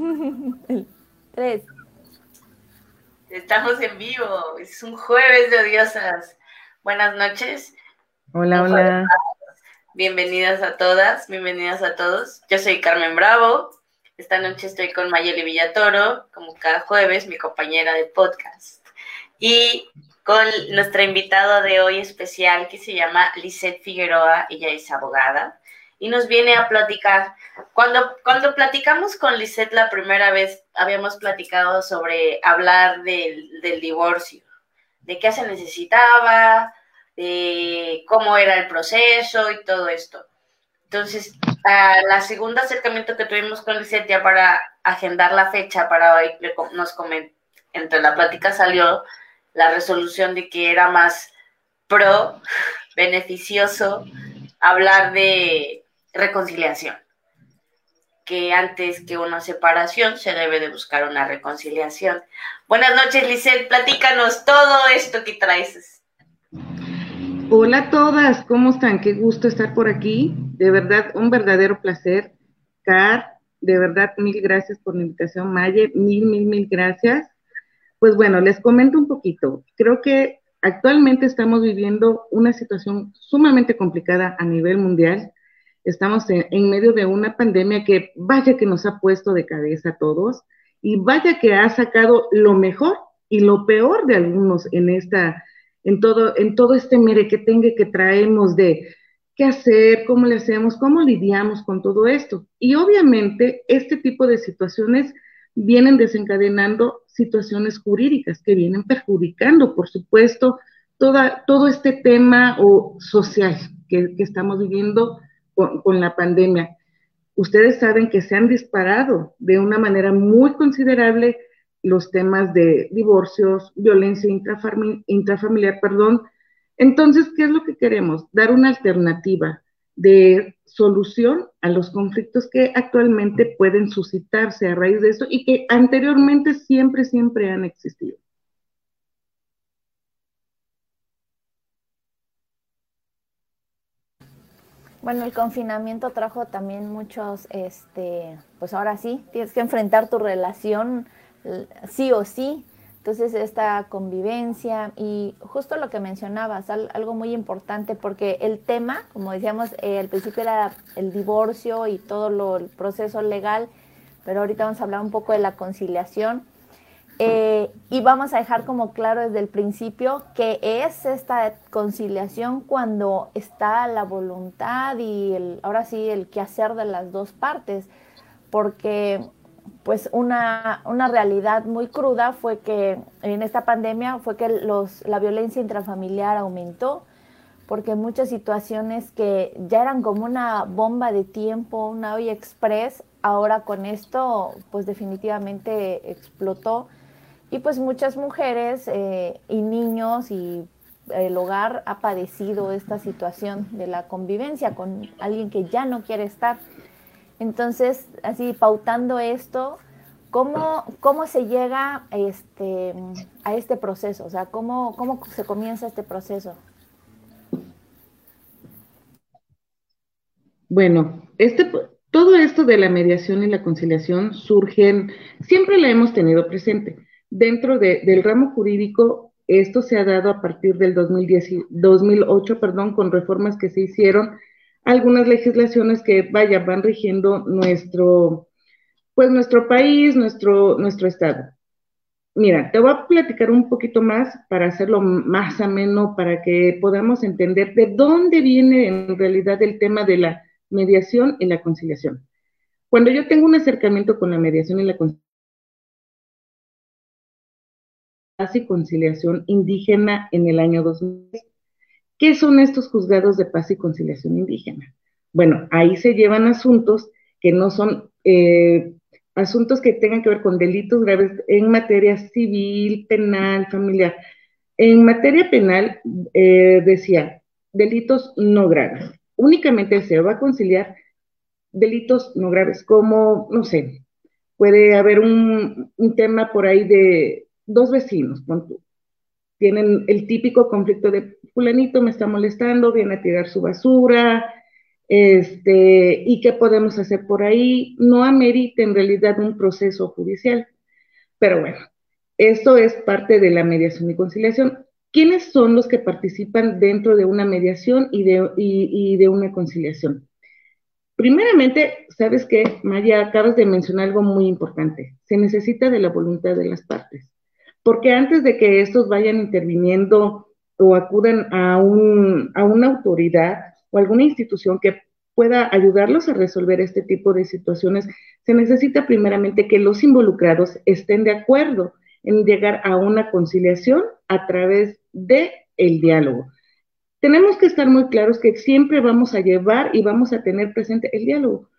Tres. Estamos en vivo, es un jueves de odiosas. Buenas noches. Hola, hola. Bienvenidas a todas, bienvenidas a todos. Yo soy Carmen Bravo. Esta noche estoy con Mayeli Villatoro, como cada jueves, mi compañera de podcast. Y con nuestra invitada de hoy especial que se llama Lisette Figueroa, ella es abogada y nos viene a platicar. Cuando, cuando platicamos con Lisette la primera vez, habíamos platicado sobre hablar del, del divorcio, de qué se necesitaba, de cómo era el proceso y todo esto. Entonces, a la segunda acercamiento que tuvimos con Lisette ya para agendar la fecha para hoy, nos comentó, entre la plática salió la resolución de que era más pro, beneficioso hablar de reconciliación. Que antes que una separación se debe de buscar una reconciliación. Buenas noches, Lisette, platícanos todo esto que traes. Hola a todas, ¿cómo están? Qué gusto estar por aquí. De verdad, un verdadero placer. Car, de verdad, mil gracias por la invitación. Maye, mil, mil, mil gracias. Pues bueno, les comento un poquito. Creo que actualmente estamos viviendo una situación sumamente complicada a nivel mundial Estamos en, medio de una pandemia que vaya que nos ha puesto de cabeza a todos y vaya que ha sacado lo mejor y lo peor de algunos en esta, en todo, en todo este mere que tenga que traemos de qué hacer, cómo le hacemos, cómo lidiamos con todo esto. Y obviamente este tipo de situaciones vienen desencadenando situaciones jurídicas que vienen perjudicando, por supuesto, toda, todo este tema o social que estamos viviendo con, la pandemia. Ustedes saben que se han disparado de una manera muy considerable los temas de divorcios, violencia intrafamiliar, perdón. Entonces, ¿qué es lo que queremos? Dar una alternativa de solución a los conflictos que actualmente pueden suscitarse a raíz de esto y que anteriormente siempre, siempre han existido. Bueno, el confinamiento trajo también muchos, este, pues ahora sí, tienes que enfrentar tu relación sí o sí. Entonces, esta convivencia y justo lo que mencionabas, algo muy importante, porque el tema, como decíamos, eh, al principio era el divorcio y todo lo, el proceso legal, pero ahorita vamos a hablar un poco de la conciliación. Eh, y vamos a dejar como claro desde el principio que es esta conciliación cuando está la voluntad y el, ahora sí el quehacer de las dos partes, porque pues una, una realidad muy cruda fue que en esta pandemia fue que los, la violencia intrafamiliar aumentó, porque muchas situaciones que ya eran como una bomba de tiempo, una olla express, ahora con esto pues definitivamente explotó y pues muchas mujeres eh, y niños y el hogar ha padecido esta situación de la convivencia con alguien que ya no quiere estar. Entonces, así pautando esto, ¿cómo, cómo se llega este, a este proceso? O sea, ¿cómo, ¿cómo se comienza este proceso? Bueno, este, todo esto de la mediación y la conciliación surgen, siempre la hemos tenido presente Dentro del ramo jurídico, esto se ha dado a partir del 2010, 2008, perdón, con reformas que se hicieron, algunas legislaciones que, vaya, van rigiendo nuestro, pues nuestro país, nuestro, nuestro estado. Mira, te voy a platicar un poquito más para hacerlo más ameno, para que podamos entender de dónde viene en realidad el tema de la mediación y la conciliación. Cuando yo tengo un acercamiento con la mediación y la conciliación, y Conciliación Indígena en el año 2000. ¿Qué son estos juzgados de paz y conciliación indígena? Bueno, ahí se llevan asuntos que no son eh, asuntos que tengan que ver con delitos graves en materia civil, penal, familiar. En materia penal, eh, decía, delitos no graves. Únicamente se va a conciliar delitos no graves, como, no sé, puede haber un, tema por ahí de dos vecinos, tienen el típico conflicto de fulanito me está molestando, viene a tirar su basura, este, y qué podemos hacer por ahí, no amerita en realidad un proceso judicial. Pero bueno, esto es parte de la mediación y conciliación. ¿Quiénes son los que participan dentro de una mediación y de, y de una conciliación? Primeramente, sabes que, Maya, acabas de mencionar algo muy importante. Se necesita de la voluntad de las partes. Porque antes de que estos vayan interviniendo o acudan a, un, a una autoridad o alguna institución que pueda ayudarlos a resolver este tipo de situaciones, se necesita primeramente que los involucrados estén de acuerdo en llegar a una conciliación a través de el diálogo. Tenemos que estar muy claros que siempre vamos a llevar y vamos a tener presente el diálogo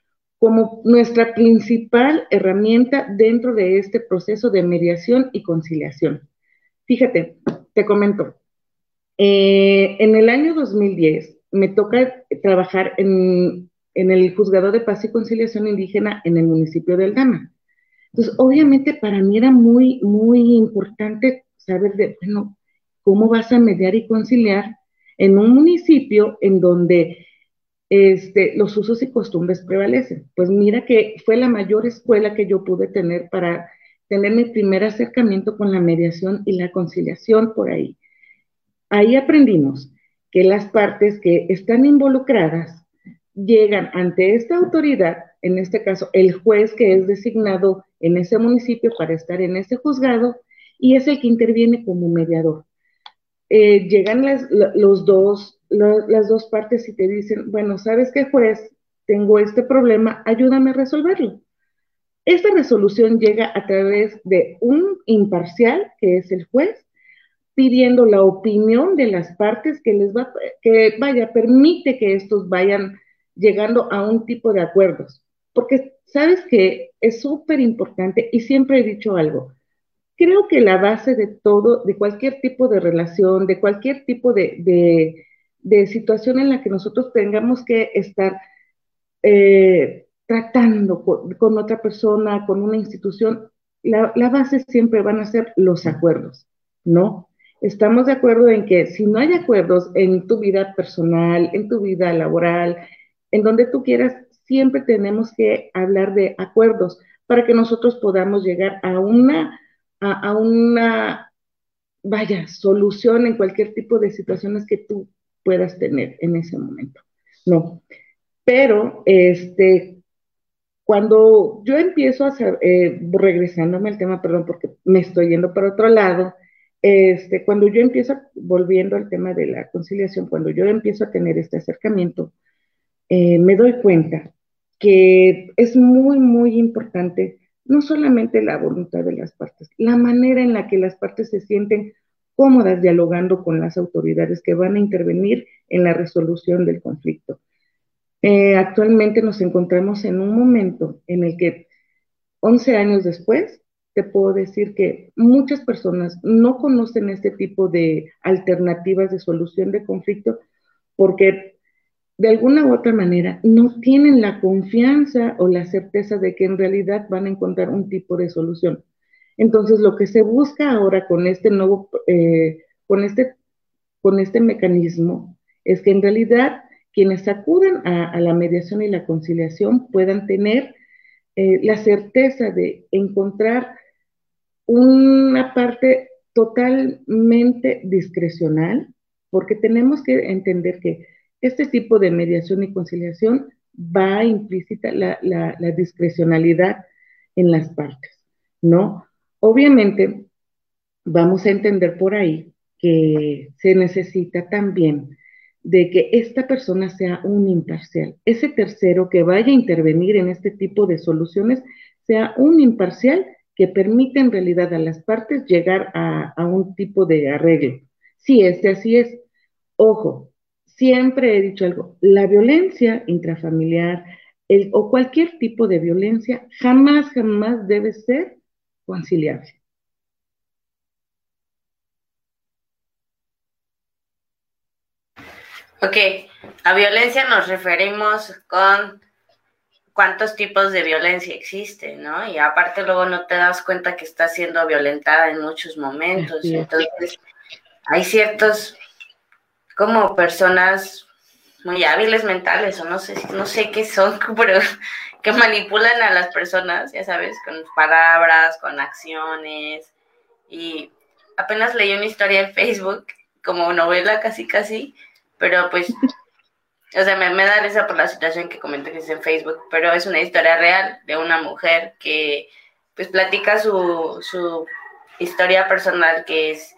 como nuestra principal herramienta dentro de este proceso de mediación y conciliación. Fíjate, te comento, eh, en el año 2010 me toca trabajar en, en, el Juzgado de Paz y Conciliación Indígena en el municipio de Aldama. Entonces, obviamente para mí era muy, muy importante saber de, bueno, cómo vas a mediar y conciliar en un municipio en donde este, los usos y costumbres prevalecen. Pues mira que fue la mayor escuela que yo pude tener para tener mi primer acercamiento con la mediación y la conciliación por ahí. Ahí aprendimos que las partes que están involucradas llegan ante esta autoridad, en este caso el juez que es designado en ese municipio para estar en ese juzgado, y es el que interviene como mediador. Eh, llegan las, los dos, las dos partes y te dicen, bueno, ¿sabes qué juez? Tengo este problema, ayúdame a resolverlo. Esta resolución llega a través de un imparcial, que es el juez, pidiendo la opinión de las partes que les va, que vaya, permite que estos vayan llegando a un tipo de acuerdos. Porque sabes que es súper importante y siempre he dicho algo, creo que la base de todo, de cualquier tipo de relación, de cualquier tipo de, situación en la que nosotros tengamos que estar eh, tratando con, otra persona, con una institución, la, la, base siempre van a ser los acuerdos, ¿no? Estamos de acuerdo en que si no hay acuerdos en tu vida personal, en tu vida laboral, en donde tú quieras, siempre tenemos que hablar de acuerdos para que nosotros podamos llegar a una a, una, vaya, solución en cualquier tipo de situaciones que tú puedas tener en ese momento. No. Pero, este, cuando yo empiezo a hacer, eh, regresándome al tema, perdón, porque me estoy yendo para otro lado, este, cuando yo empiezo, volviendo al tema de la conciliación, cuando yo empiezo a tener este acercamiento, eh, me doy cuenta que es muy, muy importante no solamente la voluntad de las partes, la manera en la que las partes se sienten cómodas dialogando con las autoridades que van a intervenir en la resolución del conflicto. Eh, actualmente nos encontramos en un momento en el que 11 años después, te puedo decir que muchas personas no conocen este tipo de alternativas de solución de conflicto porque de alguna u otra manera no tienen la confianza o la certeza de que en realidad van a encontrar un tipo de solución. Entonces, lo que se busca ahora con este nuevo, eh, con, este, con este mecanismo, es que en realidad quienes acuden a, la mediación y la conciliación puedan tener eh, la certeza de encontrar una parte totalmente discrecional, porque tenemos que entender que este tipo de mediación y conciliación va implícita la, la, discrecionalidad en las partes, ¿no? Obviamente, vamos a entender por ahí que se necesita también de que esta persona sea un imparcial. Ese tercero que vaya a intervenir en este tipo de soluciones sea un imparcial que permita en realidad a las partes llegar a, a un tipo de arreglo. Si este así es, ojo, siempre he dicho algo, la violencia intrafamiliar, el, o cualquier tipo de violencia jamás, jamás debe ser conciliable. Ok, a violencia nos referimos con cuántos tipos de violencia existen, ¿no? Y aparte luego no te das cuenta que estás siendo violentada en muchos momentos. Entonces, hay ciertos como personas muy hábiles mentales, o no sé, no sé qué son, pero que manipulan a las personas, ya sabes, con palabras, con acciones. Y apenas leí una historia en Facebook, como novela casi casi, pero pues o sea, me, me, da risa por la situación que comenté que es en Facebook, pero es una historia real de una mujer que pues platica su, su historia personal, que es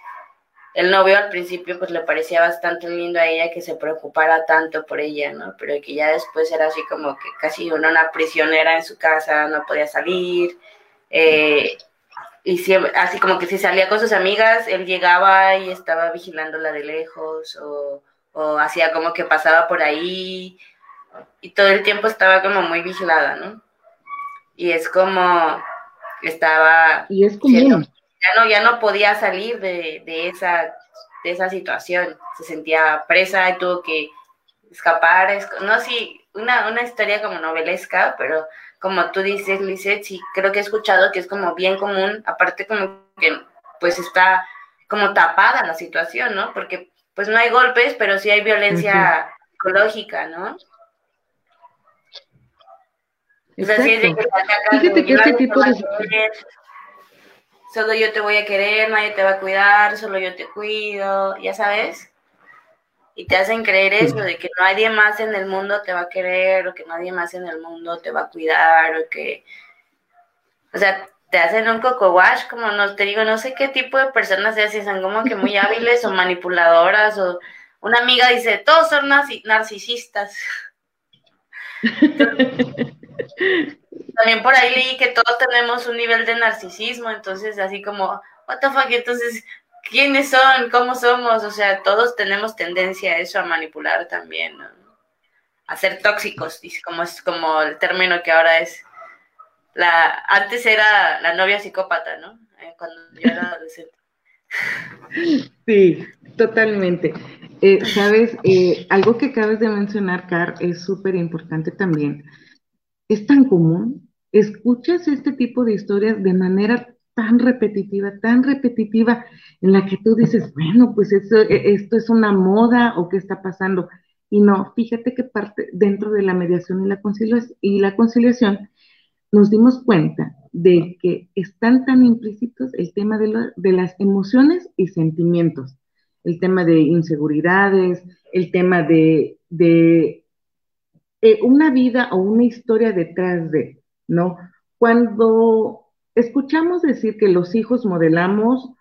el novio al principio pues le parecía bastante lindo a ella que se preocupara tanto por ella, ¿no? Pero que ya después era así como que casi una, una prisionera en su casa, no podía salir, eh, y siempre, así como que si salía con sus amigas, él llegaba y estaba vigilándola de lejos o o hacía como que pasaba por ahí y todo el tiempo estaba como muy vigilada, ¿no? Y es como estaba... Y es como... ya, no, ya no podía salir de, de, esa, de esa situación, se sentía presa y tuvo que escapar, es, no sí, una, una historia como novelesca, pero como tú dices, Lizeth, sí, creo que he escuchado que es como bien común, aparte como que pues está como tapada la situación, ¿no? Porque pues no hay golpes, pero sí hay violencia psicológica, ¿no? O sea, si es de que Fíjate que este tipo de... Solo yo te voy a querer, nadie te va a cuidar, solo yo te cuido, ya sabes. Y te hacen creer eso, de que nadie más en el mundo te va a querer, o que nadie más en el mundo te va a cuidar, o que... O sea, te hacen un coco wash, como no te digo, no sé qué tipo de personas se hacen, son como que muy hábiles o manipuladoras, o una amiga dice, todos son narcisistas. También por ahí leí que todos tenemos un nivel de narcisismo, entonces así como, what the fuck, entonces, ¿quiénes son? ¿Cómo somos? O sea, todos tenemos tendencia a eso, a manipular también, a ser tóxicos, como es como el término que ahora es la, antes era la novia psicópata, ¿no? Eh, cuando yo era adolescente. Sí, totalmente. Eh, Sabes, eh, algo que acabas de mencionar, Car, es súper importante también. Es tan común, escuchas este tipo de historias de manera tan repetitiva, tan repetitiva, en la que tú dices, bueno, pues esto, e, esto es una moda o qué está pasando. Y no, fíjate que parte dentro de la mediación y la conciliación, y la conciliación nos dimos cuenta de que están tan implícitos el tema de, las emociones y sentimientos, el tema de inseguridades, el tema de, eh, una vida o una historia detrás de, ¿no? Cuando escuchamos decir que los hijos modelamos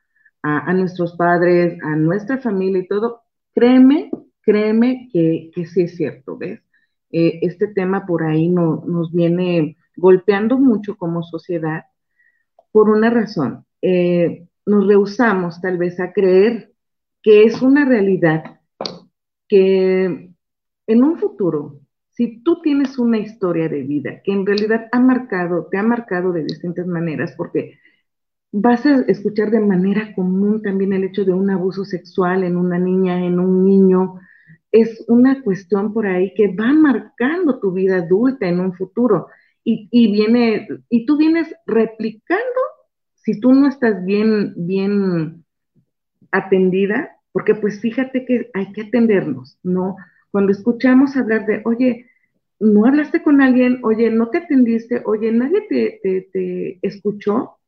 a, nuestros padres, a nuestra familia y todo, créeme, créeme que, sí es cierto, ¿ves? Eh, este tema por ahí no, nos viene golpeando mucho como sociedad por una razón. Eh, nos rehusamos tal vez a creer que es una realidad que en un futuro, si tú tienes una historia de vida que en realidad ha marcado, te ha marcado de distintas maneras, porque vas a escuchar de manera común también el hecho de un abuso sexual en una niña, en un niño, es una cuestión por ahí que va marcando tu vida adulta en un futuro y, viene, y tú vienes replicando si tú no estás bien, bien atendida, porque pues fíjate que hay que atendernos, ¿no? Cuando escuchamos hablar de, oye, no hablaste con alguien, oye, no te atendiste, oye, nadie te, te, te escuchó,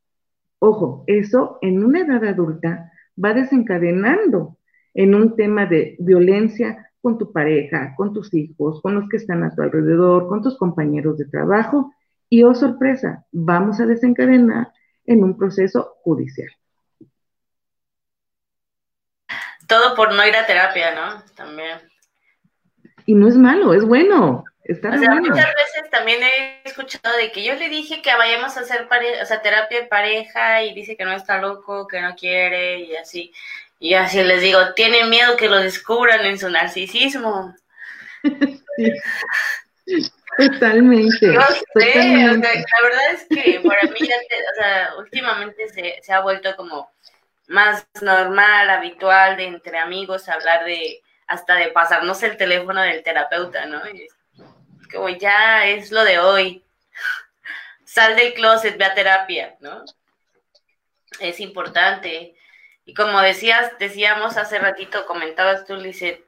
ojo, eso en una edad adulta va desencadenando en un tema de violencia con tu pareja, con tus hijos, con los que están a tu alrededor, con tus compañeros de trabajo. Y oh sorpresa, vamos a desencadenar en un proceso judicial. Todo por no ir a terapia, ¿no? También. Y no es malo, es bueno. Está o sea, muchas veces también he escuchado de que yo le dije que vayamos a hacer o sea, terapia de pareja y dice que no está loco, que no quiere y así. Y así les digo, tienen miedo que lo descubran en su narcisismo. Totalmente. Yo sé, o sea, la verdad es que para mí ya, te- o sea, últimamente se, se ha vuelto como más normal, habitual de entre amigos hablar de, hasta de pasarnos el teléfono del terapeuta, ¿no? Y como ya es lo de hoy. Sal del closet, ve a terapia, ¿no? Es importante. Y como decías, decíamos hace ratito, comentabas tú, Lizeth,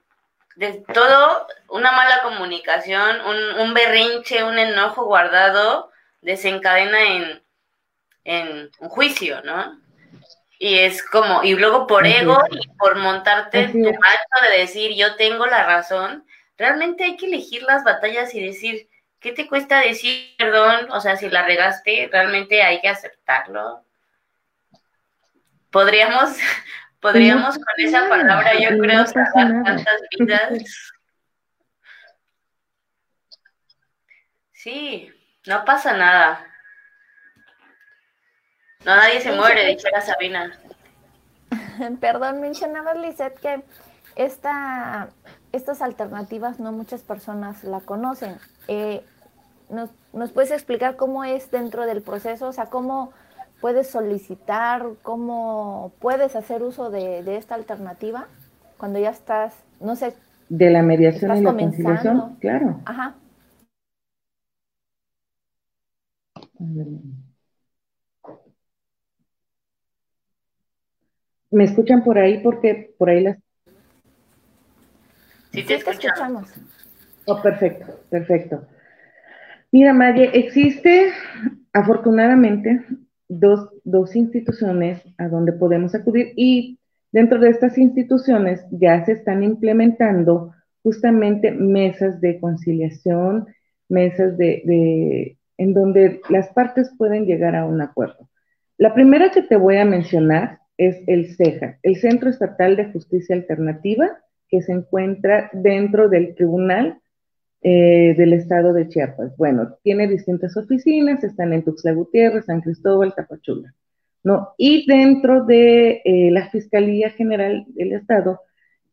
de todo, una mala comunicación, un, un berrinche, un enojo guardado, desencadena en, en un juicio, ¿no? Y es como, y luego por Así ego es. y por montarte en tu macho de decir yo tengo la razón, realmente hay que elegir las batallas y decir, ¿qué te cuesta decir perdón? O sea, si la regaste, realmente hay que aceptarlo. Podríamos, podríamos con esa palabra, yo creo, salvar tantas vidas. Sí, no pasa nada. No, nadie se muere, dijera Sabina. Perdón, mencionabas, Lisette, que esta, estas alternativas no muchas personas la conocen. Eh, ¿nos, ¿Nos puedes explicar cómo es dentro del proceso? O sea, cómo puedes solicitar, cómo puedes hacer uso de, de esta alternativa cuando ya estás, no sé, De la mediación Estás y la comenzando. conciliación, claro. ajá, A ver. ¿Me escuchan por ahí? Porque por ahí las... Sí, te escuchamos. escuchamos. Oh, perfecto, perfecto. Mira, Maye, existe afortunadamente dos, dos instituciones a donde podemos acudir y dentro de estas instituciones ya se están implementando justamente mesas de conciliación, mesas de, de- en donde las partes pueden llegar a un acuerdo. La primera que te voy a mencionar es el CEJA, el Centro Estatal de Justicia Alternativa, que se encuentra dentro del Tribunal eh, del Estado de Chiapas. Bueno, tiene distintas oficinas, están en Tuxtla Gutiérrez, San Cristóbal, Tapachula. ¿no? Y dentro de eh, la Fiscalía General del Estado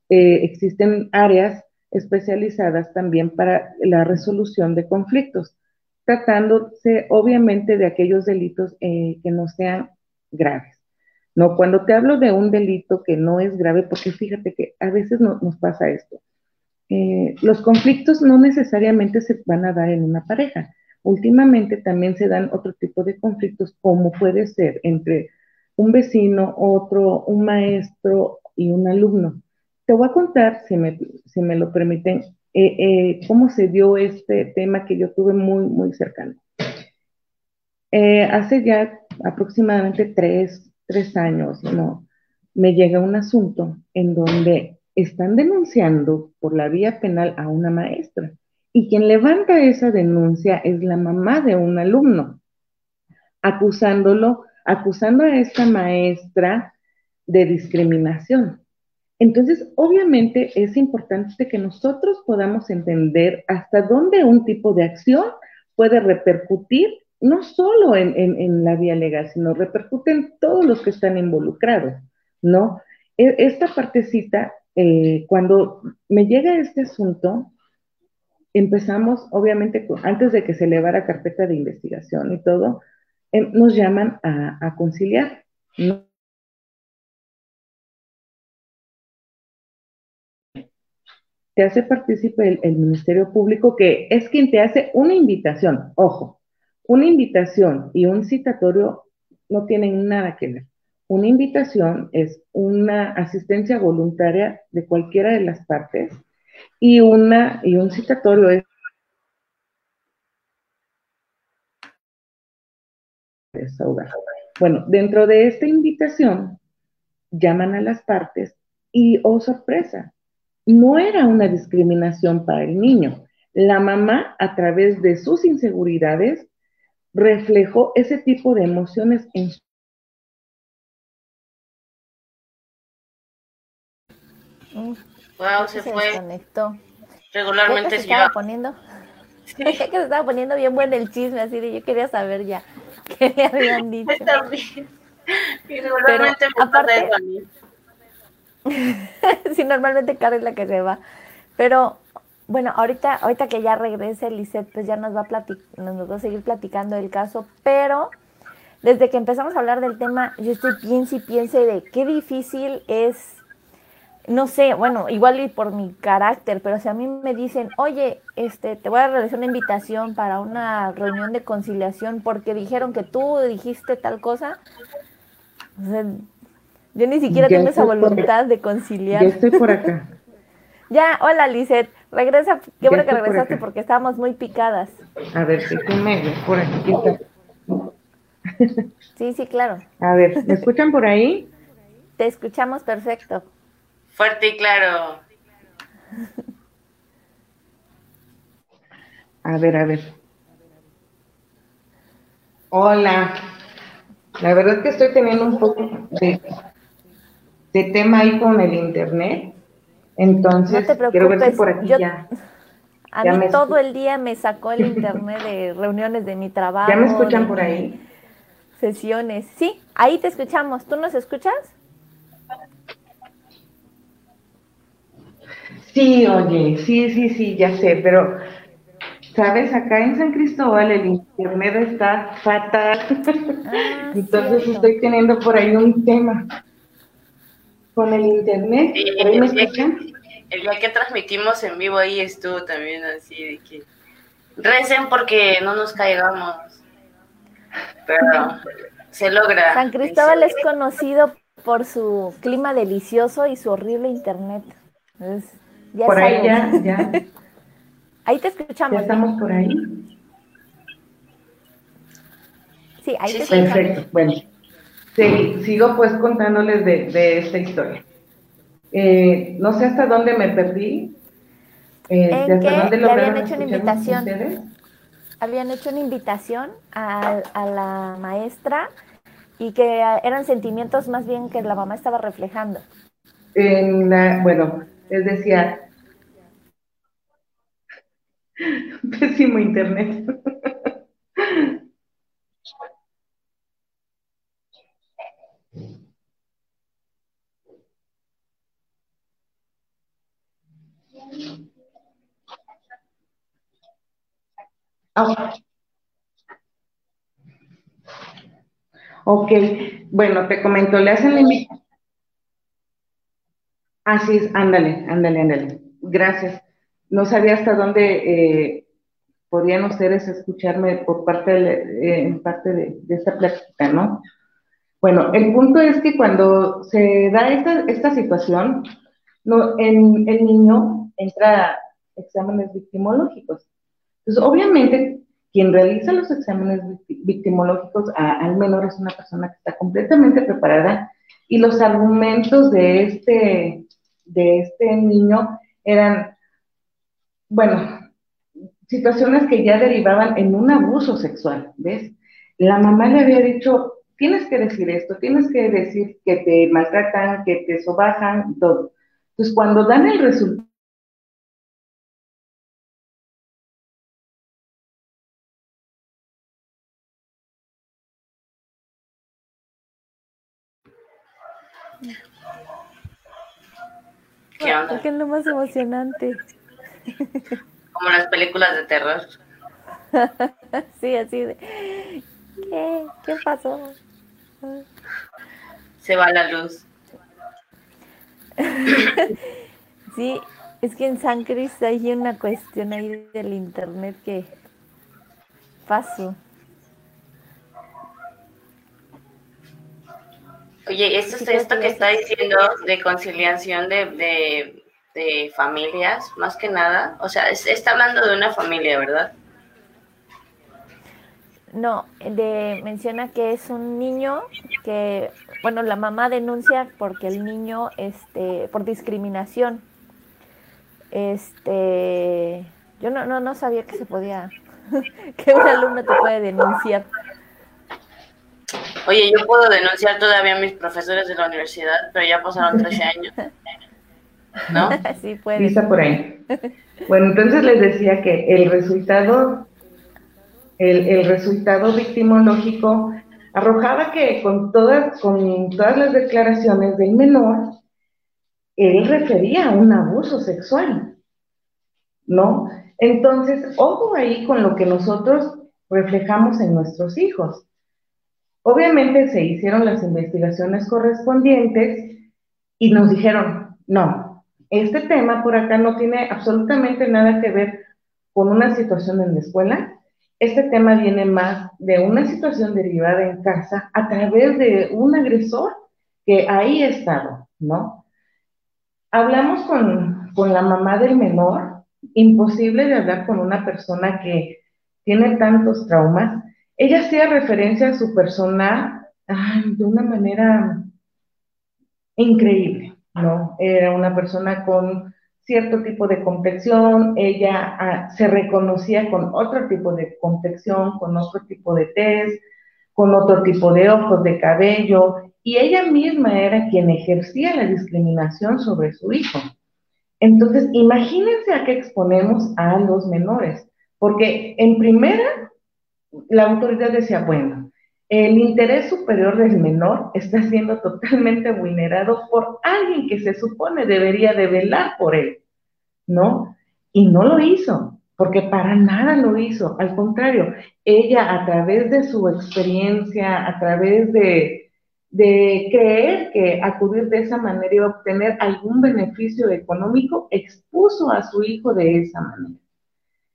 eh, existen áreas especializadas también para la resolución de conflictos, tratándose obviamente de aquellos delitos que no sean graves. No, cuando te hablo de un delito que no es grave, porque fíjate que a veces no- nos pasa esto. Eh, los conflictos no necesariamente se van a dar en una pareja. Últimamente también se dan otro tipo de conflictos, como puede ser entre un vecino, otro, un maestro y un alumno. Te voy a contar, si me, si me lo permiten, eh, eh, cómo se dio este tema que yo tuve muy, muy cercano. Hace ya aproximadamente tres, tres años, ¿no? Me llega un asunto en donde están denunciando por la vía penal a una maestra y quien levanta esa denuncia es la mamá de un alumno, acusándolo, acusando a esta maestra de discriminación. Entonces, obviamente es importante que nosotros podamos entender hasta dónde un tipo de acción puede repercutir no solo en, en, la vía legal, sino repercute en todos los que están involucrados, ¿no? E- Esta partecita, eh, cuando me llega este asunto, empezamos, obviamente, antes de que se elevara carpeta de investigación y todo, eh, nos llaman a, conciliar, ¿no? te hace partícipe el Ministerio Público, que es quien te hace una invitación. Ojo, una invitación y un citatorio no tienen nada que ver. Una invitación es una asistencia voluntaria de cualquiera de las partes y, una, y un citatorio es. Bueno, dentro de esta invitación llaman a las partes y, oh sorpresa, no era una discriminación para el niño. La mamá, a través de sus inseguridades, reflejó ese tipo de emociones en su Wow, se fue. desconectó. Regularmente se se estaba poniendo. Creo que se estaba poniendo bien bueno el chisme, así de yo quería saber ya qué le habían dicho. También. Y regularmente me pasa aparte- eso a mí. sí, normalmente Cara es la que se va. Pero bueno, ahorita, ahorita que ya regrese Lisette, pues ya nos va, a nos va a seguir platicando el caso, pero desde que empezamos a hablar del tema, yo estoy piense y piense de qué difícil es, no sé, bueno, igual y por mi carácter, pero si a mí me dicen, oye, este, te voy a realizar una invitación para una reunión de conciliación porque dijeron que tú dijiste tal cosa, yo ni siquiera tengo esa voluntad de conciliar. Estoy por acá. ya, hola Lizeth, regresa, qué bueno que regresaste porque estábamos muy picadas. A ver, si me por aquí está. Sí, sí, claro. A ver, ¿me escuchan por ahí? Te escuchamos perfecto. Fuerte y claro. A ver, a ver. Hola. La verdad es que estoy teniendo un poco de, tema ahí con el internet. Entonces, quiero ver si por aquí ya. A mí todo el día me sacó el internet de reuniones de mi trabajo. ¿Ya me escuchan por ahí? sesiones. Sí, ahí te escuchamos. ¿Tú nos escuchas? Sí, oye, sí, sí, sí, ya sé, pero, ¿sabes? Acá en San Cristóbal el internet está fatal. Ah, Entonces estoy teniendo por ahí un tema con el internet. el, día que, el día que transmitimos en vivo ahí estuvo también así de que recen porque no nos caigamos pero se logra. San Cristóbal es conocido por su clima delicioso y su horrible internet. por ahí ya, ya. Ahí te escuchamos. Ya estamos por ahí. Sí, ahí te escuchamos. Perfecto, bueno. Sigo pues contándoles de, esta historia. Eh, no sé hasta dónde me perdí. Eh, ¿En qué le habían hecho una invitación? habían hecho una invitación a, la maestra y que eran sentimientos más bien que la mamá estaba reflejando. En bueno, les decía, pésimo internet. Ah. Ok, bueno, te comento, le hacen la invitación. Así es, ándale, ándale, ándale. Gracias. No sabía hasta dónde eh, podían ustedes escucharme por parte de, eh, parte de, esta plática, ¿no? Bueno, el punto es que cuando se da esta, situación, no, en, el niño entra exámenes victimológicos. Entonces, obviamente, quien realiza los exámenes victimológicos al menor es una persona que está completamente preparada y los argumentos de este, de este niño eran, bueno, situaciones que ya derivaban en un abuso sexual, ¿ves? La mamá le había dicho, tienes que decir esto, tienes que decir que te maltratan, que te sobajan, todo. Entonces, cuando dan el resultado, ¿Qué onda? ¿Qué es lo más emocionante? Como las películas de terror. sí, así de. ¿Qué? ¿Qué pasó? Se va la luz. sí, es que en San Cris hay una cuestión ahí del internet que pasó. Oye, esto, esto que está diciendo de conciliación de, familias, más que nada, o sea, está hablando de una familia, ¿verdad? No, de, menciona que es un niño que, bueno, la mamá denuncia porque el niño, este, por discriminación. Este, yo no, no, no sabía que se podía, que un alumno te puede denunciar. Oye, yo puedo denunciar todavía a mis profesores de la universidad, pero ya pasaron 13 años. ¿No? Sí, puede. por ahí. Bueno, entonces les decía que el resultado, el, el resultado victimológico arrojaba que con todas, con todas las declaraciones del menor, él refería a un abuso sexual. ¿no? Entonces, ojo ahí con lo que nosotros reflejamos en nuestros hijos. Obviamente se hicieron las investigaciones correspondientes y nos dijeron, no, este tema por acá no tiene absolutamente nada que ver con una situación en la escuela. Este tema viene más de una situación derivada en casa a través de un agresor que ahí ha estado, ¿no? Hablamos con, con la mamá del menor, imposible de hablar con una persona que tiene tantos traumas. Ella hacía referencia a su persona de una manera increíble, ¿no? Era una persona con cierto tipo de complexión, ella ah, se reconocía con otro tipo de complexión, con otro tipo de tez, con otro tipo de ojos, de cabello, y ella misma era quien ejercía la discriminación sobre su hijo. Entonces, imagínense a qué exponemos a los menores, porque en primera, la autoridad decía, bueno, el interés superior del menor está siendo totalmente vulnerado por alguien que se supone debería de velar por él, ¿no? Y no lo hizo, porque para nada lo hizo. Al contrario, ella a través de su experiencia, a través de, de creer que acudir de esa manera iba a obtener algún beneficio económico, expuso a su hijo de esa manera.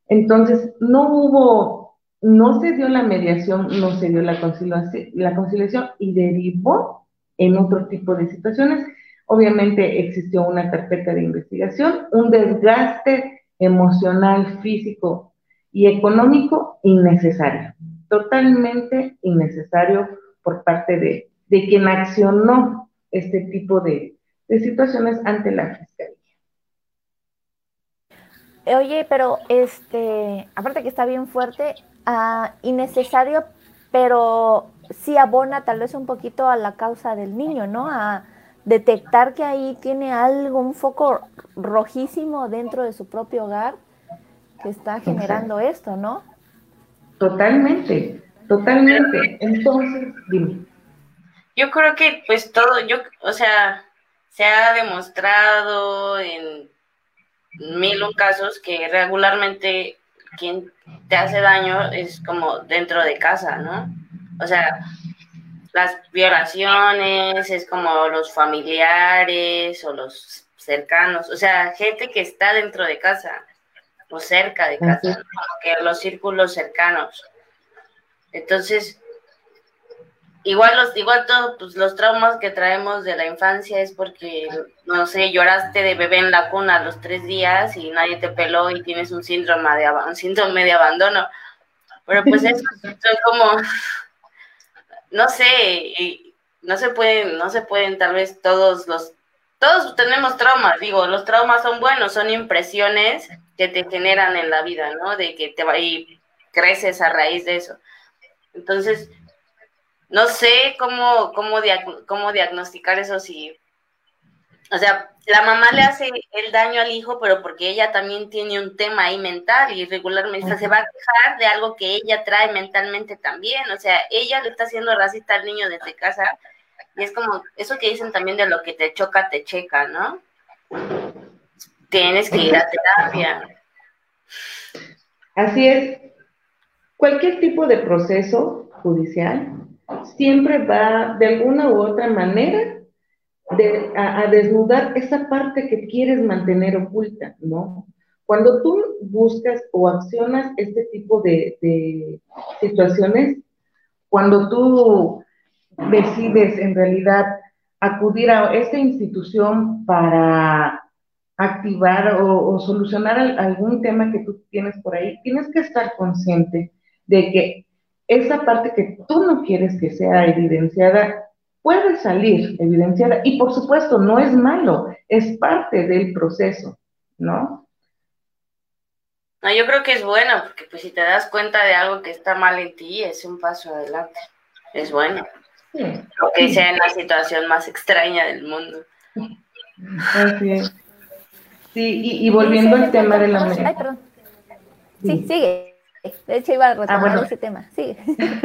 Entonces, no hubo no se dio la mediación, no se dio la conciliación, la conciliación y derivó en otro tipo de situaciones. Obviamente existió una carpeta de investigación, un desgaste emocional, físico y económico innecesario, totalmente innecesario por parte de, de quien accionó este tipo de, de situaciones ante la fiscalía. Oye, pero este, aparte que está bien fuerte, uh, innecesario, pero sí abona tal vez un poquito a la causa del niño, ¿no? A detectar que ahí tiene algo, un foco rojísimo dentro de su propio hogar que está generando esto, ¿no? Totalmente, totalmente. Entonces, dime. Yo creo que pues todo, yo, o sea, se ha demostrado en mil casos que regularmente quien te hace daño es como dentro de casa, ¿no? O sea, las violaciones es como los familiares o los cercanos, o sea, gente que está dentro de casa o cerca de casa, que los círculos cercanos. Entonces, igual los, igual todos pues, los traumas que traemos de la infancia es porque, no sé, lloraste de bebé en la cuna a los tres días y nadie te peló y tienes un síndrome de, un síndrome de abandono. Pero pues eso es como, no sé, no se pueden, no se pueden tal vez todos los, todos tenemos traumas, digo, los traumas son buenos, son impresiones que te generan en la vida, ¿no? De que te va y creces a raíz de eso. Entonces, no sé cómo, cómo, cómo diagnosticar eso si, o sea, la mamá le hace el daño al hijo, pero porque ella también tiene un tema ahí mental y regularmente se va a quejar de algo que ella trae mentalmente también, o sea, ella le está haciendo racista al niño desde casa y es como eso que dicen también de lo que te choca, te checa, ¿no? Tienes que ir a terapia. Así es. Cualquier tipo de proceso judicial siempre va de alguna u otra manera a, desnudar esa parte que quieres mantener oculta, ¿no? Cuando tú buscas o accionas este tipo de, situaciones, cuando tú decides en realidad acudir a esta institución para activar o, solucionar algún tema que tú tienes por ahí, tienes que estar consciente de que esa parte que tú no quieres que sea evidenciada puede salir evidenciada y por supuesto no es malo, es parte del proceso, ¿no? No, yo creo que es bueno, porque pues si te das cuenta de algo que está mal en ti, es un paso adelante, es bueno. Sí. Aunque sea en la situación más extraña del mundo. Así Sí, y, volviendo al tema de la... Sí, sigue. De hecho, iba a ah, retomar ese tema. Sí.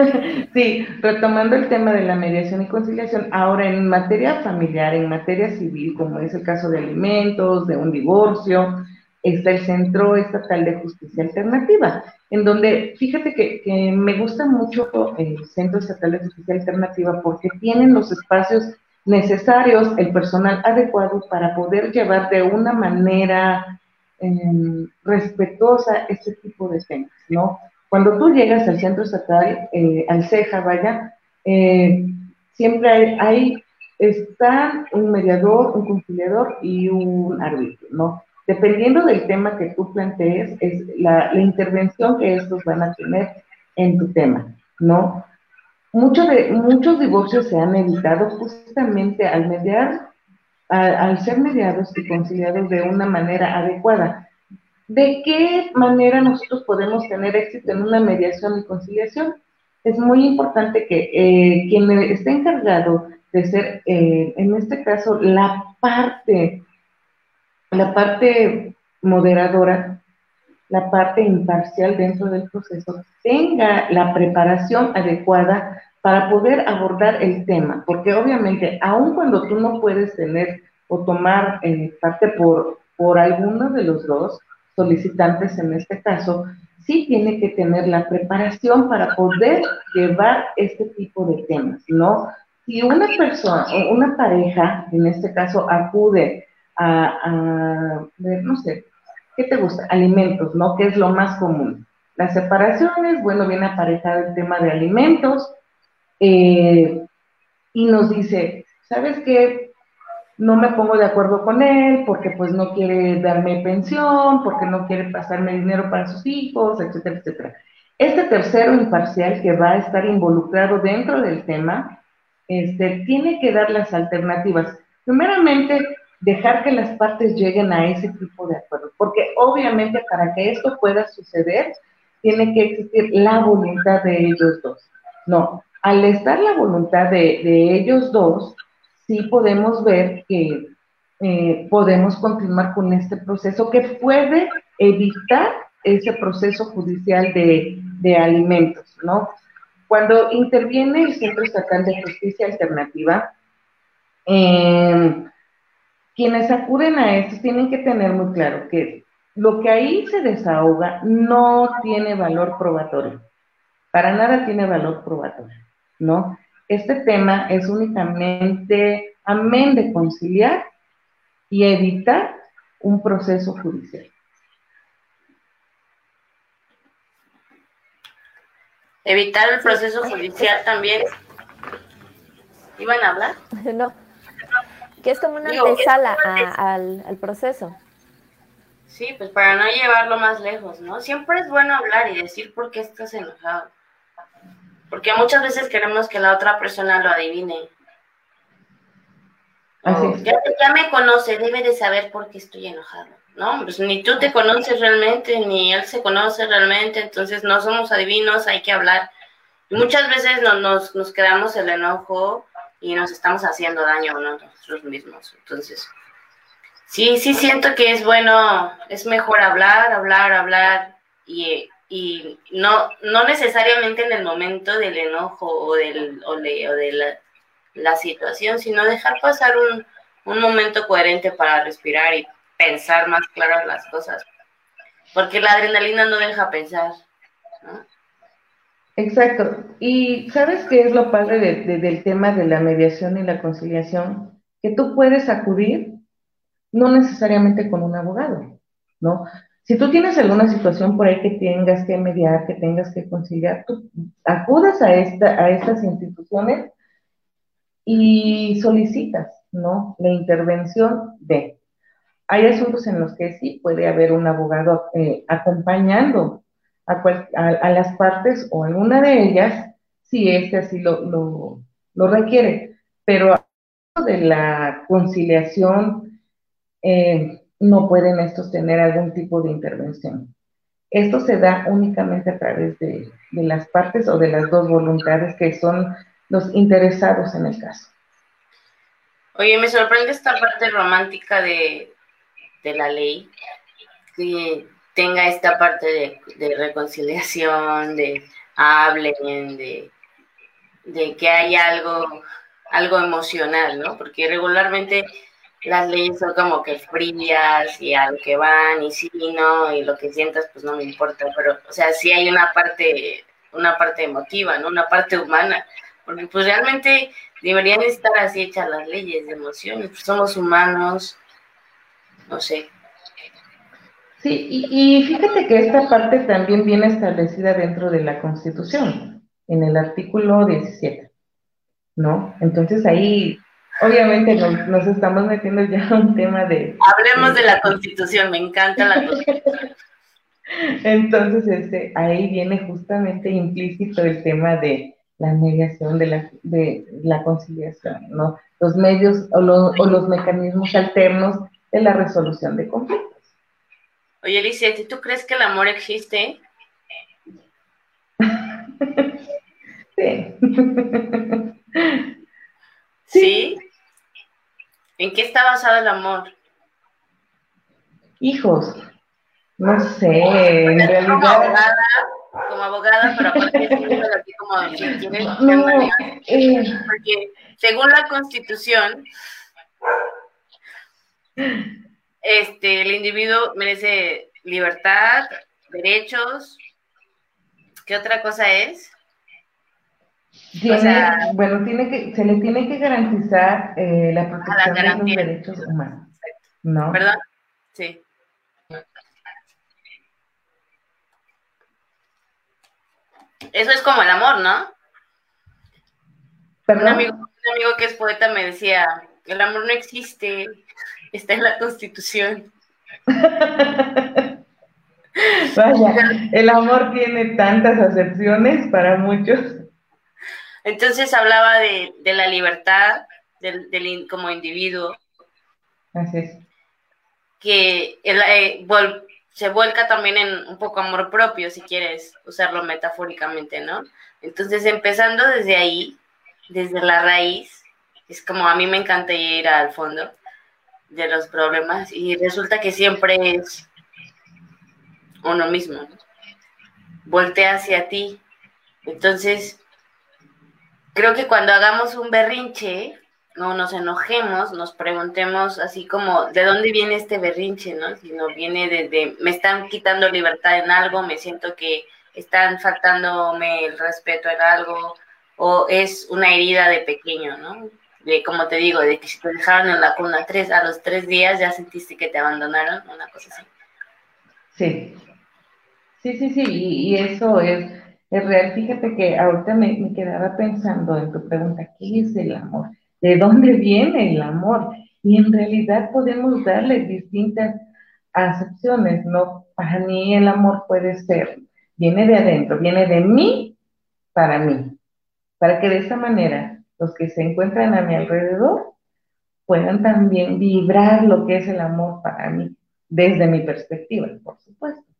sí, retomando el tema de la mediación y conciliación, ahora en materia familiar, en materia civil, como es el caso de alimentos, de un divorcio, está el Centro Estatal de Justicia Alternativa, en donde, fíjate que, me gusta mucho el Centro Estatal de Justicia Alternativa porque tienen los espacios necesarios, el personal adecuado para poder llevar de una manera em, respetuosa este tipo de temas, ¿no? Cuando tú llegas al centro estatal, eh, al CEJA, vaya, eh, siempre hay, hay, está un mediador, un conciliador y un árbitro, ¿no? Dependiendo del tema que tú plantees, es la, intervención que estos van a tener en tu tema, ¿no? Muchos divorcios se han evitado justamente al mediar, al ser mediados y conciliados de una manera adecuada. ¿De qué manera nosotros podemos tener éxito en una mediación y conciliación? Es muy importante que eh, quien esté encargado de ser, eh, en este caso, la parte, la parte moderadora, la parte imparcial dentro del proceso tenga la preparación adecuada para poder abordar el tema, porque obviamente, aun cuando tú no puedes tener o tomar eh, parte por, por alguno de los dos solicitantes en este caso, sí tiene que tener la preparación para poder llevar este tipo de temas, ¿no? Si una persona, una pareja, en este caso, acude a, a no sé, ¿qué te gusta? Alimentos, ¿no? Que es lo más común. Las separaciones, bueno, viene aparejado el tema de alimentos eh, y nos dice, ¿sabes qué? No me pongo de acuerdo con él porque pues no quiere darme pensión, porque no quiere pasarme dinero para sus hijos, etcétera, etcétera. Este tercero imparcial que va a estar involucrado dentro del tema, este, tiene que dar las alternativas. Primeramente, dejar que las partes lleguen a ese tipo de acuerdo, porque obviamente para que esto pueda suceder, tiene que existir la voluntad de ellos dos. No, al estar la voluntad de, ellos dos, sí podemos ver que eh, podemos continuar con este proceso que puede evitar ese proceso judicial de, alimentos, ¿no? Cuando interviene el Centro Estatal de Justicia Alternativa, eh, quienes acuden a esto tienen que tener muy claro que lo que ahí se desahoga no tiene valor probatorio. Para nada tiene valor probatorio, ¿no? Este tema es únicamente amén de conciliar y evitar un proceso judicial. Evitar el proceso judicial también. ¿Iban a hablar? No que es como una antesala al, al proceso. Sí, pues para no llevarlo más lejos, ¿no? Siempre es bueno hablar y decir por qué estás enojado. Porque muchas veces queremos que la otra persona lo adivine. ya, ya, me conoce, debe de saber por qué estoy enojado, ¿no? Pues ni tú te conoces realmente, ni él se conoce realmente, entonces no somos adivinos, hay que hablar. Muchas veces no, nos, nos quedamos el enojo y nos estamos haciendo daño a nosotros mismos. Entonces, sí, sí siento que es bueno, es mejor hablar, hablar, hablar y, y no, no necesariamente en el momento del enojo o, del, o de, la, situación, sino dejar pasar un, un momento coherente para respirar y pensar más claras las cosas. Porque la adrenalina no deja pensar. Exacto. Y ¿sabes qué es lo padre del tema de la mediación y la conciliación? Que tú puedes acudir no necesariamente con un abogado, ¿no? Si tú tienes alguna situación por ahí que tengas que mediar, que tengas que conciliar, tú acudas a, esta, a estas instituciones y solicitas, ¿no? La intervención de. Hay asuntos en los que sí puede haber un abogado eh, acompañando a, las partes o alguna de ellas si este así lo, requiere. Pero de la conciliación eh, no pueden estos tener algún tipo de intervención. Esto se da únicamente a través de, las partes o de las dos voluntades que son los interesados en el caso. Oye, me sorprende esta parte romántica de, de la ley, que tenga esta parte de, reconciliación, de hablen, de, de que haya algo, algo emocional, ¿no? Porque regularmente las leyes son como que frías y a lo que van y sí, no, y lo que sientas pues no me importa, pero o sea, sí hay una parte, una parte emotiva, ¿no? Una parte humana, porque pues realmente deberían estar así hechas las leyes de emociones, pues somos humanos, no sé. Sí, y, y fíjate que esta parte también viene establecida dentro de la Constitución, en el artículo 17, ¿no? Entonces ahí Obviamente nos, estamos metiendo ya a un tema de... Hablemos de la constitución, me encanta la constitución. Entonces, este, ahí viene justamente implícito el tema de la mediación, de la, de la conciliación, ¿no? Los medios o, o los mecanismos alternos de la resolución de conflictos. Oye, Alicia, ¿tú crees que el amor existe? sí. ¿Sí? ¿En qué está basado el amor? Hijos, no sé, en realidad. Como abogada, como abogada, pero aparte así como. No, eh. Porque según la Constitución, este, el individuo merece libertad, derechos. ¿Qué otra cosa es? Bueno, tiene que, se le tiene que garantizar eh, la protección de los derechos humanos. ¿no? ¿Verdad? Sí. Eso es como el amor, ¿no? Un amigo, un amigo que es poeta me decía, el amor no existe, está en la constitución. Vaya, el amor tiene tantas acepciones para muchos. Entonces hablaba de, la libertad del, como individuo. Así es. Que eh, se vuelca también en un poco amor propio, si quieres usarlo metafóricamente, ¿no? Entonces, empezando desde ahí, desde la raíz, es como a mí me encanta ir al fondo de los problemas y resulta que siempre es uno mismo. ¿no? Voltea hacia ti. Entonces, creo que cuando hagamos un berrinche, no nos enojemos, nos preguntemos así como, ¿de dónde viene este berrinche? ¿no? Si no viene desde, me están quitando libertad en algo, me siento que están faltándome el respeto en algo, o es una herida de pequeño, ¿no? De, como te digo, de que si te dejaron en la cuna tres, a los tres días ya sentiste que te abandonaron, una cosa así. Sí, sí, sí, sí, y eso es es real. Fíjate que ahorita me, quedaba pensando en tu pregunta, ¿qué es el amor? ¿De dónde viene el amor? Y en realidad podemos darle distintas acepciones, ¿no? Para mí el amor puede ser, viene de adentro, viene de mí para mí, para que de esa manera los que se encuentran a mi alrededor puedan también vibrar lo que es el amor para mí, desde mi perspectiva, por supuesto.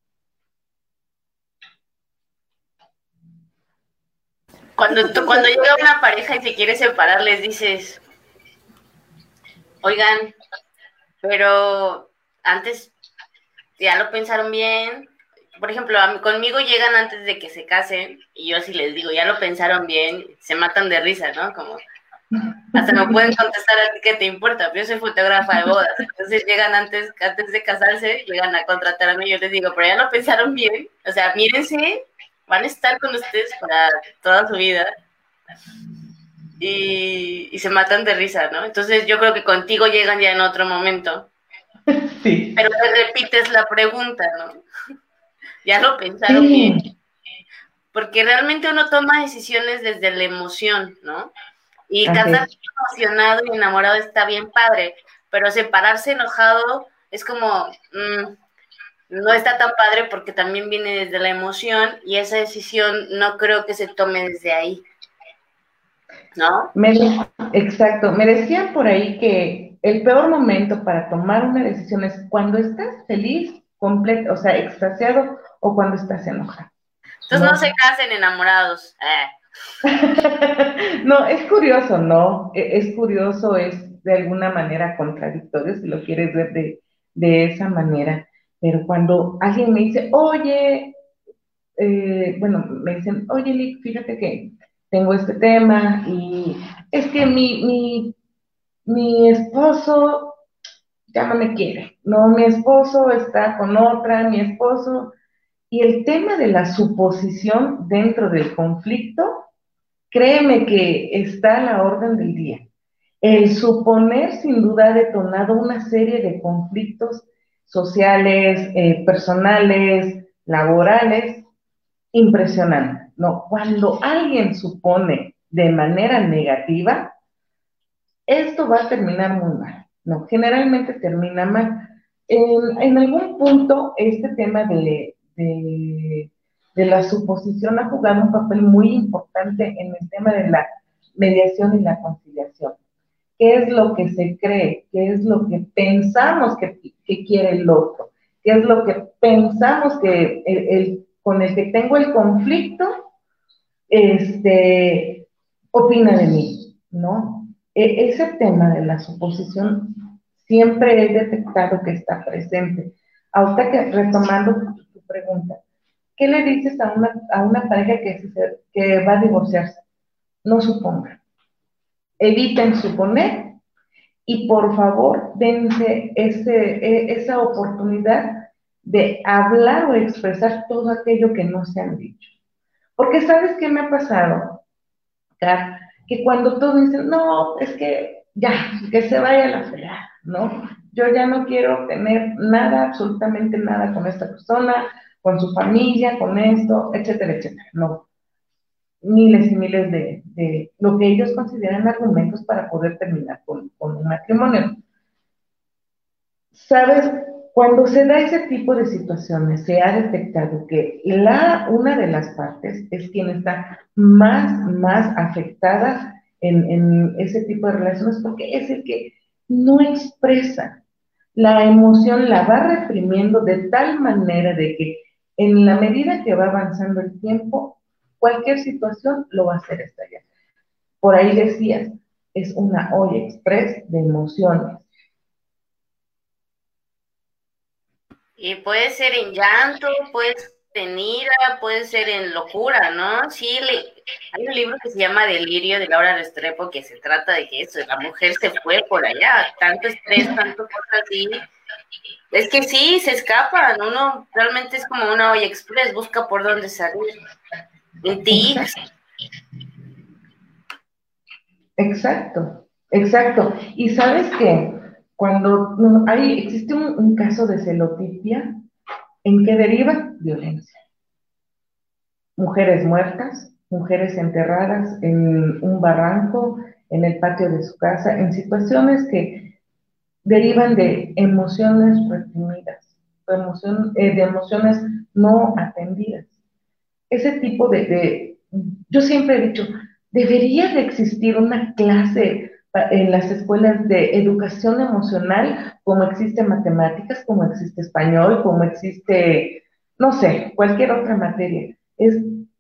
Cuando, cuando llega una pareja y se quiere separar, les dices, oigan, pero antes ya lo pensaron bien. Por ejemplo, conmigo llegan antes de que se casen y yo así les digo, ya lo pensaron bien, se matan de risa, ¿no? Como hasta me pueden contestar a ti qué te importa, yo soy fotógrafa de bodas, entonces llegan antes, antes de casarse, llegan a contratar a mí, yo les digo, pero ya lo pensaron bien, o sea, mírense van a estar con ustedes para toda su vida y, se matan de risa, ¿no? Entonces yo creo que contigo llegan ya en otro momento. Sí. Pero te repites la pregunta, ¿no? ya lo pensaron bien. Porque realmente uno toma decisiones desde la emoción, ¿no? Y casarse emocionado y enamorado está bien padre, pero separarse enojado es como, mm, no está tan padre porque también viene desde la emoción y esa decisión no creo que se tome desde ahí. ¿No? exacto. Me decían por ahí que el peor momento para tomar una decisión es cuando estás feliz, completo, o sea, extasiado o cuando estás enojado. Entonces no, se casen enamorados. Eh. no, es curioso, ¿no? E, es curioso, es de alguna manera contradictorio si lo quieres ver de, de esa manera. Pero cuando alguien me dice, oye, eh, bueno, me dicen, oye, fíjate que tengo este tema y es que mi, mi, mi esposo ya no me quiere, no, mi esposo está con otra, mi esposo, y el tema de la suposición dentro del conflicto, créeme que está a la orden del día. El suponer sin duda ha detonado una serie de conflictos sociales, eh, personales, laborales, impresionante. No, cuando alguien supone de manera negativa, esto va a terminar muy mal. No, generalmente termina mal. En, algún punto, este tema de, de, la suposición ha jugado un papel muy importante en el tema de la mediación y la conciliación. ¿Qué es lo que se cree? ¿Qué es lo que pensamos que, quiere el otro? ¿Qué es lo que pensamos que el, con el que tengo el conflicto este, opina de mí? ¿No? E, ese tema de la suposición siempre he detectado que está presente. Ahorita que retomando pregunta. ¿Qué le dices a una, a una pareja que, que va a divorciarse? No suponga. Eviten suponer y por favor dense e, esa oportunidad de hablar o expresar todo aquello que no se han dicho. Porque sabes qué me ha pasado, que cuando todos dicen, no, es que ya, que se vaya la fregada, ¿no? Yo ya no quiero tener nada, absolutamente nada con esta persona, con su familia, con esto, etcétera, etcétera. No. Miles y miles de, lo que ellos consideran argumentos para poder terminar con, un matrimonio. ¿Sabes? Cuando se da ese tipo de situaciones, se ha detectado que la, una de las partes es quien está más, más afectada en, en ese tipo de relaciones porque es el que no expresa. La emoción la va reprimiendo de tal manera de que en la medida que va avanzando el tiempo, cualquier situación lo va a hacer estallar. Por ahí decías, es una olla express de emociones. Y puede ser en llanto, puede ser en ira, puede ser en locura, ¿no? Sí, hay un libro que se llama Delirio de Laura Restrepo que se trata de que eso, la mujer se fue por allá, tanto estrés, tanto cosas así, es que sí, se escapan, uno realmente es como una olla express, busca por dónde salir. Exacto, exacto. Y sabes que cuando hay, existe un, caso de celotipia, ¿en qué deriva? Violencia. Mujeres muertas, mujeres enterradas en un barranco, en el patio de su casa, en situaciones que derivan de emociones reprimidas, eh, de, emociones no atendidas. Ese tipo de, yo siempre he dicho, debería de existir una clase en las escuelas de educación emocional, como existe matemáticas, como existe español, como existe, no sé, cualquier otra materia. Es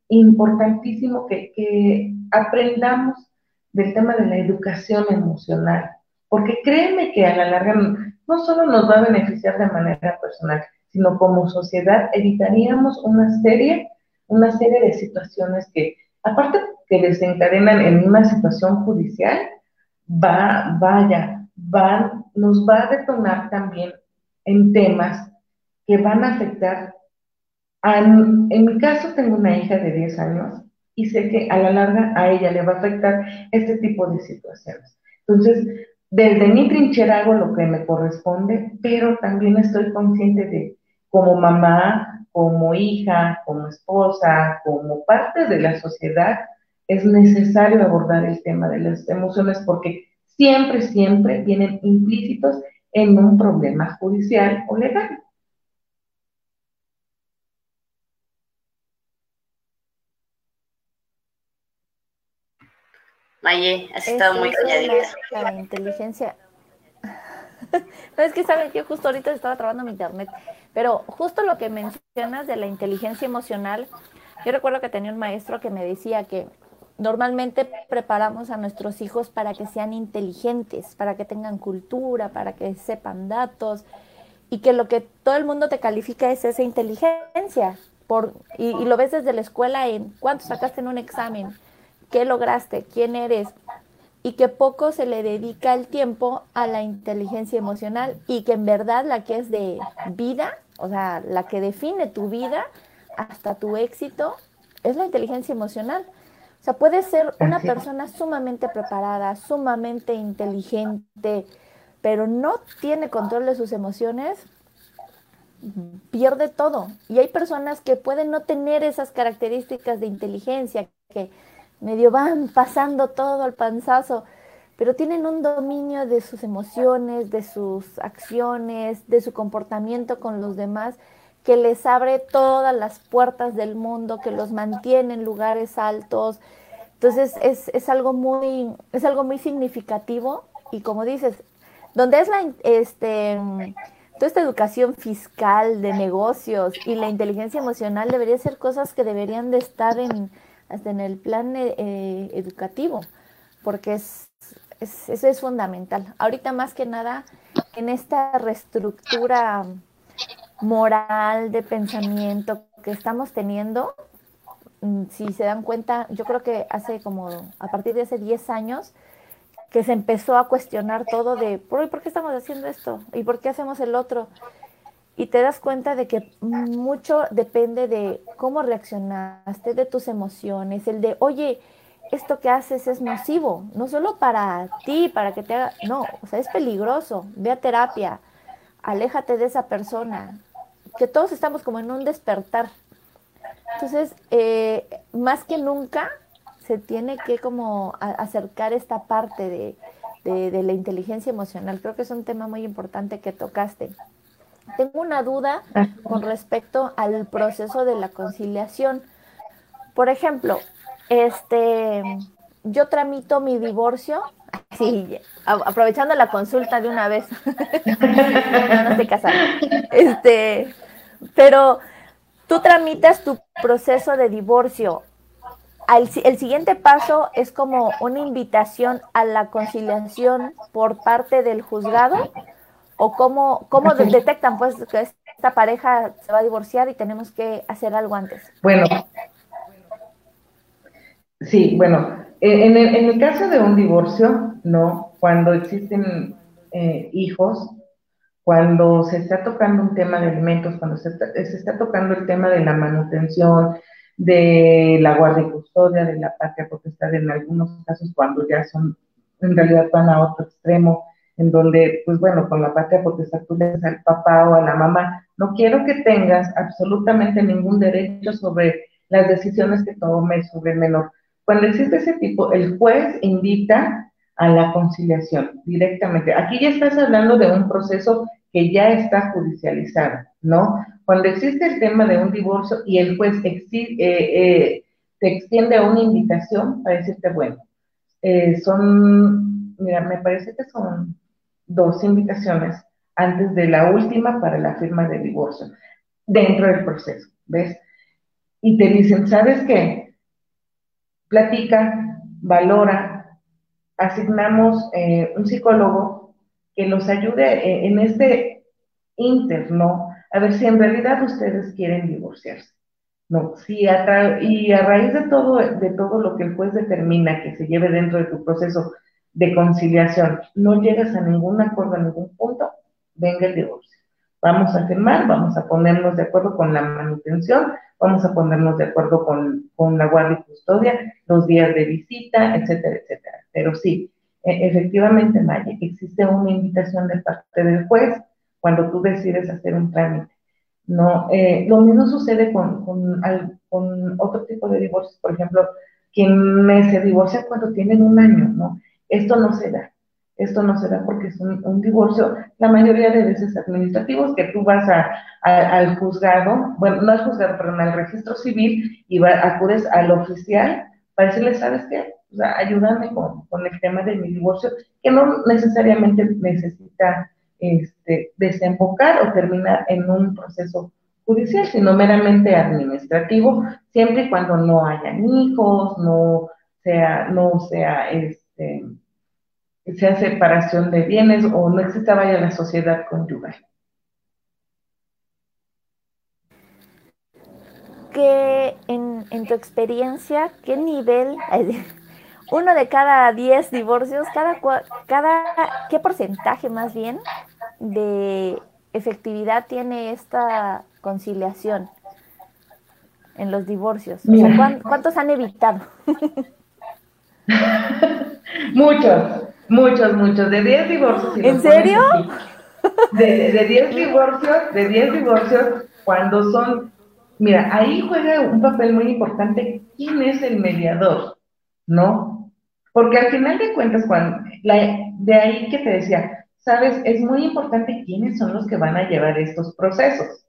importantísimo que, que aprendamos del tema de la educación emocional porque créeme que a la larga no solo nos va a beneficiar de manera personal, sino como sociedad evitaríamos una serie, una serie de situaciones que, aparte que desencadenan en una situación judicial, va, vaya, van, nos va a detonar también en temas que van a afectar. en mi caso tengo una hija de 10 años y sé que a la larga a ella le va a afectar este tipo de situaciones. Entonces, desde mi trinchera hago lo que me corresponde, pero también estoy consciente de, como mamá, como hija, como esposa, como parte de la sociedad, es necesario abordar el tema de las emociones porque siempre, siempre vienen implícitos en un problema judicial o legal. Maye, has estado muy calladita. La, inteligencia. No, es que saben que justo ahorita estaba trabajando mi internet, pero justo lo que mencionas de la inteligencia emocional, yo recuerdo que tenía un maestro que me decía que normalmente preparamos a nuestros hijos para que sean inteligentes, para que tengan cultura, para que sepan datos, y que lo que todo el mundo te califica es esa inteligencia. Por, y, y lo ves desde la escuela en cuánto sacaste en un examen, ¿Qué lograste? ¿Quién eres? Y que poco se le dedica el tiempo a la inteligencia emocional y que en verdad la que es de vida, o sea, la que define tu vida hasta tu éxito, es la inteligencia emocional. O sea, puede ser una persona sumamente preparada, sumamente inteligente, pero no tiene control de sus emociones, pierde todo. Y hay personas que pueden no tener esas características de inteligencia, que medio van pasando todo al panzazo, pero tienen un dominio de sus emociones, de sus acciones, de su comportamiento con los demás, que les abre todas las puertas del mundo, que los mantiene en lugares altos. Entonces es, es algo muy, es algo muy significativo y como dices, donde es la, este, toda esta educación fiscal de negocios y la inteligencia emocional debería ser cosas que deberían de estar en, hasta en el plan eh, eh, educativo, porque es, eso es fundamental. Ahorita más que nada, en esta reestructura moral de pensamiento que estamos teniendo, mm, si se dan cuenta, yo creo que hace como, a partir de hace 10 años, que se empezó a cuestionar todo de, ¿por, ¿por qué estamos haciendo esto? ¿Y por qué hacemos el otro? Y te das cuenta de que mucho depende de cómo reaccionaste, de tus emociones, el de, oye, esto que haces es nocivo, no solo para ti, para que te haga, no, o sea, es peligroso, ve a terapia, aléjate de esa persona, que todos estamos como en un despertar. Entonces, eh, más que nunca, se tiene que como acercar esta parte de, de la inteligencia emocional. Creo que es un tema muy importante que tocaste. Tengo una duda con respecto al proceso de la conciliación. Por ejemplo, este, yo tramito mi divorcio, sí, aprovechando la consulta de una vez. no, no estoy casada. Este, pero tú tramitas tu proceso de divorcio. el siguiente paso es como una invitación a la conciliación por parte del juzgado o cómo, cómo detectan pues que esta pareja se va a divorciar y tenemos que hacer algo antes. Bueno, sí, bueno, en el, en el caso de un divorcio, no, cuando existen eh, hijos, cuando se está tocando un tema de alimentos, cuando se está, se está tocando el tema de la manutención, de la guardia y custodia, de la patria potestad, en algunos casos cuando ya son, en realidad van a otro extremo, en donde, pues bueno, con la patria potestad tú le al papá o a la mamá, no quiero que tengas absolutamente ningún derecho sobre las decisiones que tome sobre el menor. Cuando existe ese tipo, el juez invita a la conciliación directamente. Aquí ya estás hablando de un proceso que ya está judicializado, ¿no? Cuando existe el tema de un divorcio y el juez eh, eh, te extiende una invitación para decirte, bueno, eh, son, mira, me parece que son dos invitaciones antes de la última para la firma de divorcio, dentro del proceso, ¿ves? Y te dicen, ¿sabes qué? Platica, valora, asignamos eh, un psicólogo que los ayude eh, en este interno a ver si en realidad ustedes quieren divorciarse. No, si a y a raíz de todo, de todo lo que el juez determina que se lleve dentro de tu proceso, de conciliación, no llegas a ningún acuerdo, a ningún punto, venga el divorcio. Vamos a firmar, vamos a ponernos de acuerdo con la manutención, vamos a ponernos de acuerdo con, la guardia y custodia, los días de visita, etcétera, etcétera. Pero sí, e, efectivamente, Maya, existe una invitación de parte del juez cuando tú decides hacer un trámite. No, eh, lo mismo sucede con, con, con otro tipo de divorcios, por ejemplo, quienes se divorcian cuando tienen un año, ¿no? Esto no se da. Esto no se da porque es un, divorcio, la mayoría de veces administrativos, que tú vas al juzgado, bueno, no al juzgado, perdón, al registro civil y acudes al oficial para decirle, ¿sabes qué? O ayúdame con, el tema de mi divorcio, que no necesariamente necesita este, desembocar o terminar en un proceso judicial, sino meramente administrativo, siempre y cuando no hayan hijos, no sea, no sea, este, sea separación de bienes o no exista vaya la sociedad conyugal. Que en, tu experiencia, ¿qué nivel uno de cada diez divorcios, cada, cada, ¿qué porcentaje más bien de efectividad tiene esta conciliación en los divorcios? ¿Cuántos han evitado? muchos, muchos, muchos. De 10 divorcios. ¿En serio? De 10 divorcios, de 10 divorcios, cuando son, mira, ahí juega un papel muy importante quién es el mediador, ¿no? Porque al final de cuentas, cuando, de ahí que te decía, sabes, es muy importante quiénes son los que van a llevar estos procesos.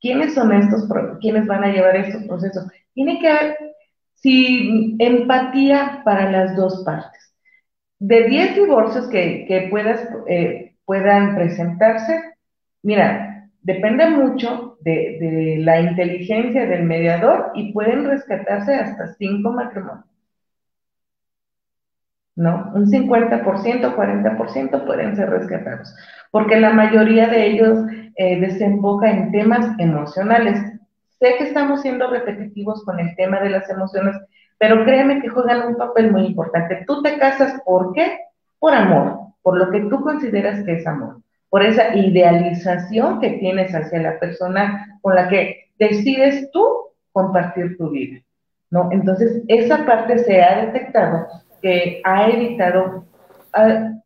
¿Quiénes son estos, quiénes van a llevar estos procesos? Tiene que haber, si empatía para las dos partes. De 10 divorcios que, que puedas, eh, puedan presentarse, mira, depende mucho de, de, la inteligencia del mediador y pueden rescatarse hasta 5 matrimonios. ¿No? Un 50%, 40% pueden ser rescatados, porque la mayoría de ellos eh, desemboca en temas emocionales. Sé que estamos siendo repetitivos con el tema de las emociones, pero créeme que juegan un papel muy importante. Tú te casas, ¿por qué? Por amor, por lo que tú consideras que es amor, por esa idealización que tienes hacia la persona con la que decides tú compartir tu vida, ¿no? Entonces, esa parte se ha detectado que ha evitado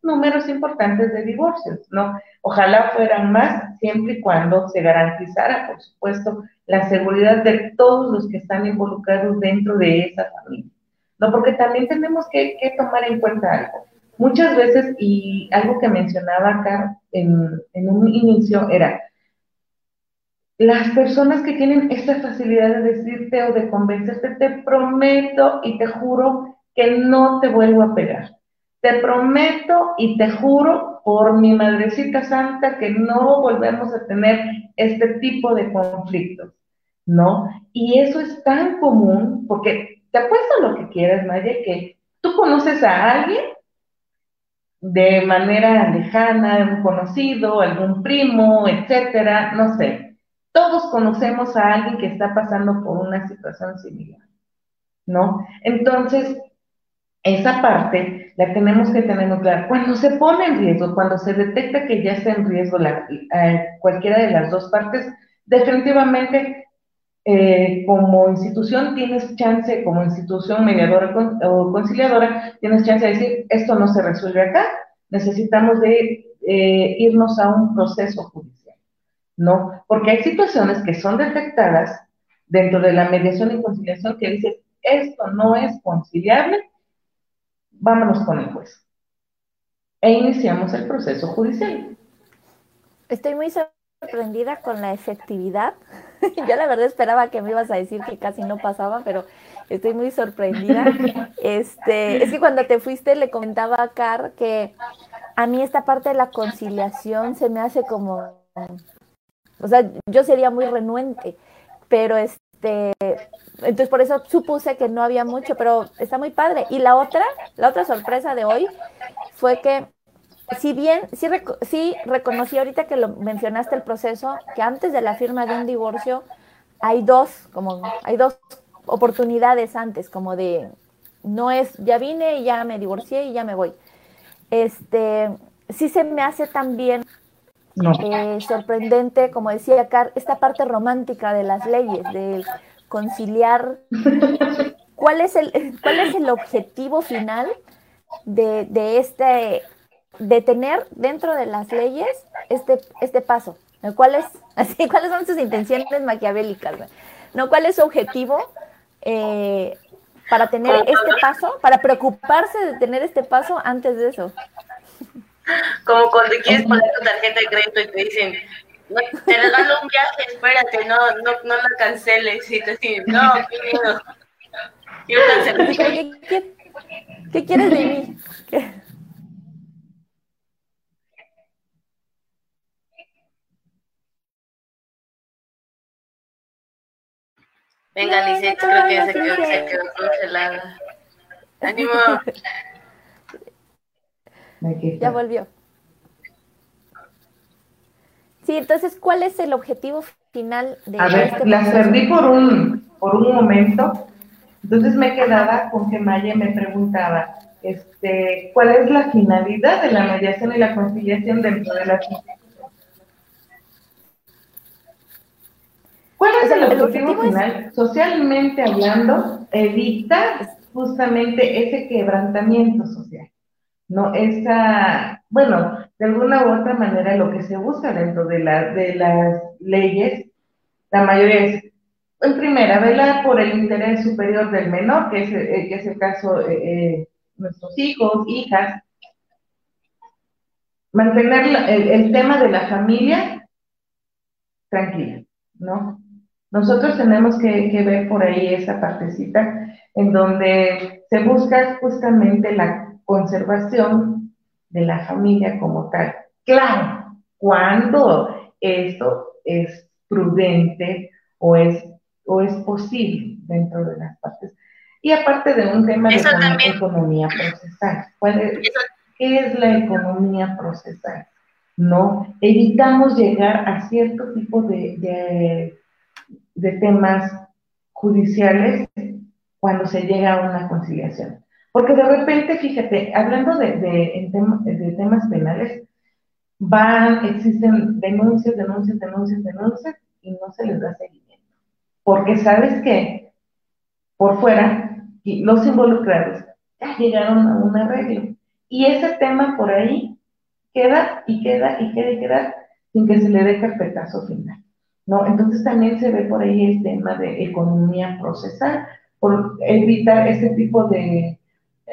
números importantes de divorcios, ¿no? Ojalá fueran más siempre y cuando se garantizara, por supuesto, la seguridad de todos los que están involucrados dentro de esa familia. No, porque también tenemos que, tomar en cuenta algo. Muchas veces, y algo que mencionaba acá en, en un inicio, era, las personas que tienen esta facilidad de decirte o de convencerte, te prometo y te juro que no te vuelvo a pegar. Te prometo y te juro por mi madrecita santa que no volvemos a tener este tipo de conflictos, ¿no? Y eso es tan común, porque te apuesto lo que quieras, Maya, que tú conoces a alguien de manera lejana, un conocido, algún primo, etcétera, no sé. Todos conocemos a alguien que está pasando por una situación similar, ¿no? Entonces, esa parte la tenemos que tener muy clara. Cuando se pone en riesgo, cuando se detecta que ya está en riesgo la, eh, cualquiera de las dos partes, definitivamente eh, como institución tienes chance, como institución mediadora o conciliadora, tienes chance de decir, esto no se resuelve acá, necesitamos de eh, irnos a un proceso judicial, ¿no? Porque hay situaciones que son detectadas dentro de la mediación y conciliación que dices, esto no es conciliable, vámonos con el juez. E iniciamos el proceso judicial. Estoy muy sorprendida con la efectividad. Yo la verdad esperaba que me ibas a decir que casi no pasaba, pero estoy muy sorprendida. Este, es que cuando te fuiste le comentaba a Car que a mí esta parte de la conciliación se me hace como, o sea, yo sería muy renuente, pero este, entonces por eso supuse que no había mucho, pero está muy padre. Y la otra, la otra sorpresa de hoy fue que si bien sí, sí reconocí ahorita que lo mencionaste el proceso, que antes de la firma de un divorcio hay dos, como hay dos oportunidades antes, como de no es ya vine ya me divorcié y ya me voy. Este sí se me hace también eh, sorprendente, como decía Car, esta parte romántica de las leyes, del conciliar cuál es el, cuál es el objetivo final de, de este de tener dentro de las leyes este, este paso. ¿Cuál es, así, ¿Cuáles son sus intenciones maquiavélicas? ¿No? ¿Cuál es su objetivo eh, para tener este paso, para preocuparse de tener este paso antes de eso? Como cuando quieres poner tu tarjeta de crédito y te dicen, te regalo un viaje, espérate, no, no, no la canceles. Y te dicen, no, qué miedo. Quiero cancelar. ¿Qué, qué, qué quieres de mí? Venga, Lisette, creo que se quedó, se quedó congelada. ¡Ánimo! Ya volvió. Sí, entonces, ¿cuál es el objetivo final de A ver, este la perdí por un, por un momento. Entonces me quedaba con que Maya me preguntaba, este, ¿cuál es la finalidad de la mediación y la conciliación dentro de la ¿Cuál es el, objetivo, final? Socialmente hablando, evitar justamente ese quebrantamiento social, ¿no? Esa, bueno, de alguna u otra manera lo que se busca dentro de, la, de las leyes, la mayoría es en primera, velar por el interés superior del menor, que es, eh, que es el caso de eh, eh, nuestros hijos, hijas. Mantener el, tema de la familia tranquila, ¿no? Nosotros tenemos que, que, ver por ahí esa partecita en donde se busca justamente la conservación de la familia como tal. Claro, cuando esto es prudente o es o es posible dentro de las partes. Y aparte de un tema de economía procesal. ¿Qué es la economía procesal? ¿No? Evitamos llegar a cierto tipo de, de, temas judiciales cuando se llega a una conciliación. Porque de repente, fíjate, hablando de, de, temas penales, van, existen denuncias, denuncias, denuncias, denuncias, y no se les da seguimiento porque sabes que por fuera los involucrados ya llegaron a un arreglo. Y ese tema por ahí queda y queda y queda y queda sin que se le dé carpetazo final. ¿no? Entonces también se ve por ahí el tema de economía procesal, por evitar ese tipo de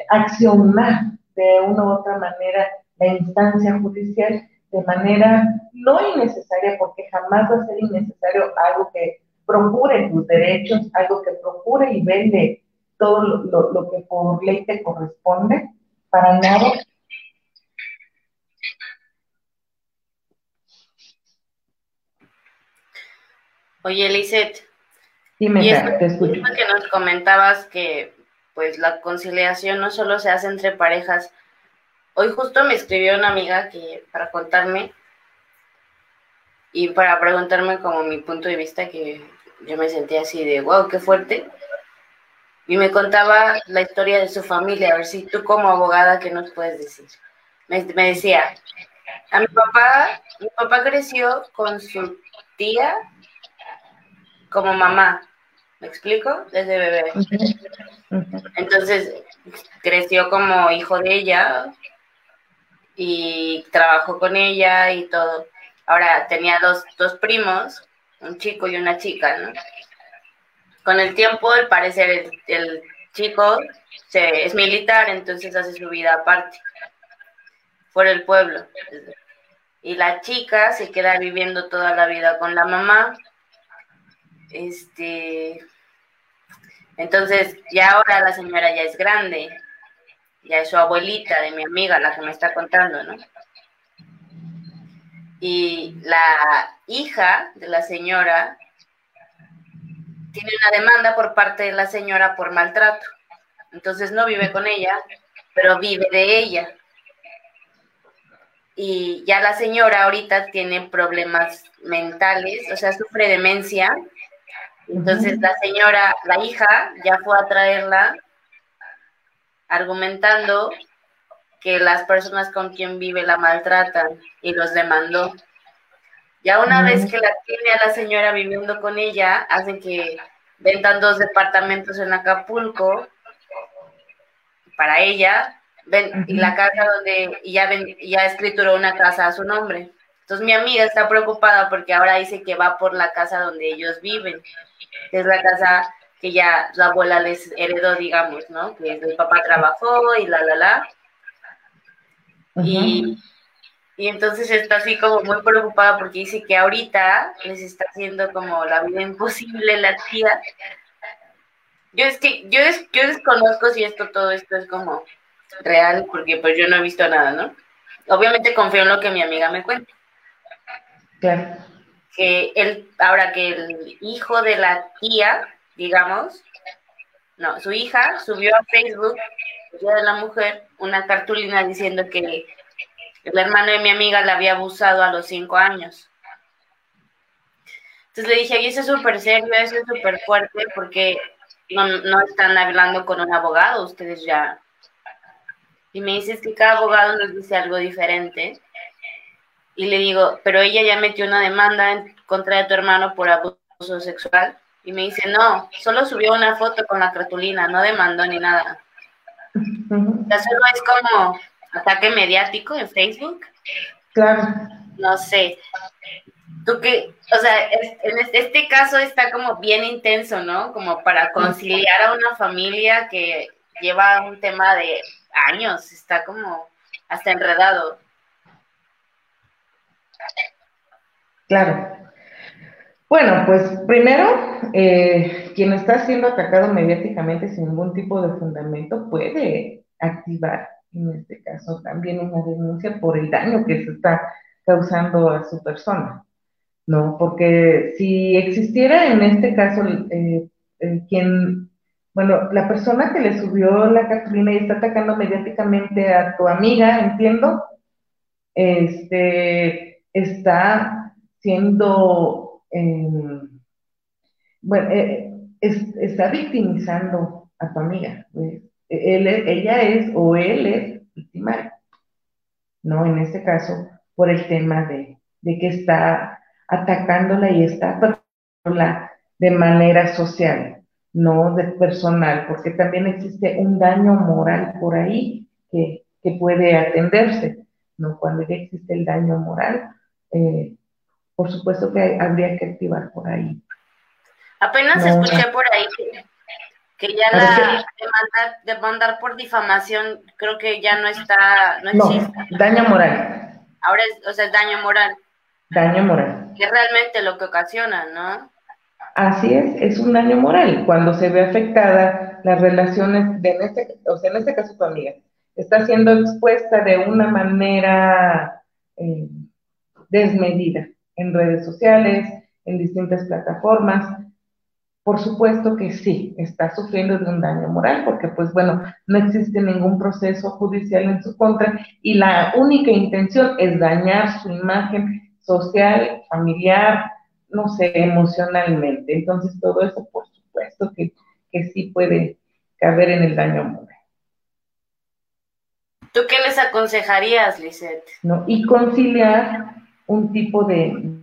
accionar de una u otra manera la instancia judicial de manera no innecesaria, porque jamás va a ser innecesario algo que procure tus derechos, algo que procure y vende todo lo, que por ley te corresponde, para nada. Oye, Lizeth, Dime, y te escucho. que nos comentabas que pues la conciliación no solo se hace entre parejas. Hoy justo me escribió una amiga que para contarme y para preguntarme como mi punto de vista, que yo me sentía así de, wow, qué fuerte. Y me contaba la historia de su familia, a ver si tú como abogada, ¿qué nos puedes decir? Me, decía, a mi papá, mi papá creció con su tía como mamá, ¿me explico? Desde bebé. Entonces, creció como hijo de ella y trabajó con ella y todo. Ahora tenía dos, dos primos, un chico y una chica, ¿no? Con el tiempo, al parecer, el, chico se, es militar, entonces hace su vida aparte, por el pueblo. Y la chica se queda viviendo toda la vida con la mamá. Este, entonces, ya ahora la señora ya es grande, ya es su abuelita de mi amiga, la que me está contando, ¿no? y la hija de la señora tiene una demanda por parte de la señora por maltrato. Entonces no vive con ella, pero vive de ella. Y ya la señora ahorita tiene problemas mentales, o sea, sufre demencia. Entonces la señora, la hija, ya fue a traerla argumentando que las personas con quien vive la maltratan y los demandó. Ya una vez que la tiene a la señora viviendo con ella, hacen que vendan dos departamentos en Acapulco para ella, ven, y la casa donde ya, ven, ya escrituró una casa a su nombre. Entonces mi amiga está preocupada porque ahora dice que va por la casa donde ellos viven, es la casa que ya la abuela les heredó, digamos, ¿no? Que el papá trabajó y la, la, la y, entonces está así como muy preocupada porque dice que ahorita les está haciendo como la vida imposible la tía. Yo es que yo, yo desconozco si esto todo esto es como real porque pues yo no he visto nada, ¿no? Obviamente confío en lo que mi amiga me cuenta. Que él, ahora que el hijo de la tía, digamos, no, su hija subió a Facebook Día de la Mujer una cartulina diciendo que el hermano de mi amiga la había abusado a los cinco años. Entonces le dije, y eso es súper serio, eso es súper fuerte, porque no, no están hablando con un abogado, ustedes ya. Y me dices que cada abogado nos dice algo diferente. Y le digo, pero ella ya metió una demanda en contra de tu hermano por abuso sexual. Y me dice, no, solo subió una foto con la cartulina, no demandó ni nada. O sea, solo es como ataque mediático en Facebook. Claro. No sé. Tú que, o sea, en este caso está como bien intenso, ¿no? Como para conciliar a una familia que lleva un tema de años, está como hasta enredado. Claro. Bueno, pues primero, eh, quien está siendo atacado mediáticamente sin ningún tipo de fundamento puede activar, en este caso, también una denuncia por el daño que se está causando a su persona, ¿no? Porque si existiera en este caso eh, quien, bueno, la persona que le subió la cartulina y está atacando mediáticamente a tu amiga, entiendo, este, está siendo bueno, eh, está victimizando a tu amiga. Pues. Él, ella es o él es victimario, ¿no? En este caso, por el tema de, que está atacándola y está atacándola de manera social, no de personal, porque también existe un daño moral por ahí que, puede atenderse, ¿no? Cuando ya existe el daño moral, eh, por supuesto que habría que activar por ahí. Apenas escuché por ahí que, ya la demandar, por difamación creo que ya no está, no existe. daño moral. Ahora es, o sea, es daño moral. Daño moral. Que es realmente lo que ocasiona, ¿no? Así es, es un daño moral. Cuando se ve afectada las relaciones, de en este, o sea, en este caso tu amiga, está siendo expuesta de una manera eh, desmedida en redes sociales, en distintas plataformas. Por supuesto que sí, está sufriendo de un daño moral porque, pues bueno, no existe ningún proceso judicial en su contra y la única intención es dañar su imagen social, familiar, no sé, emocionalmente. Entonces, todo eso, por supuesto que, que sí puede caber en el daño moral. ¿Tú qué les aconsejarías, Lisette? No, y conciliar un tipo de...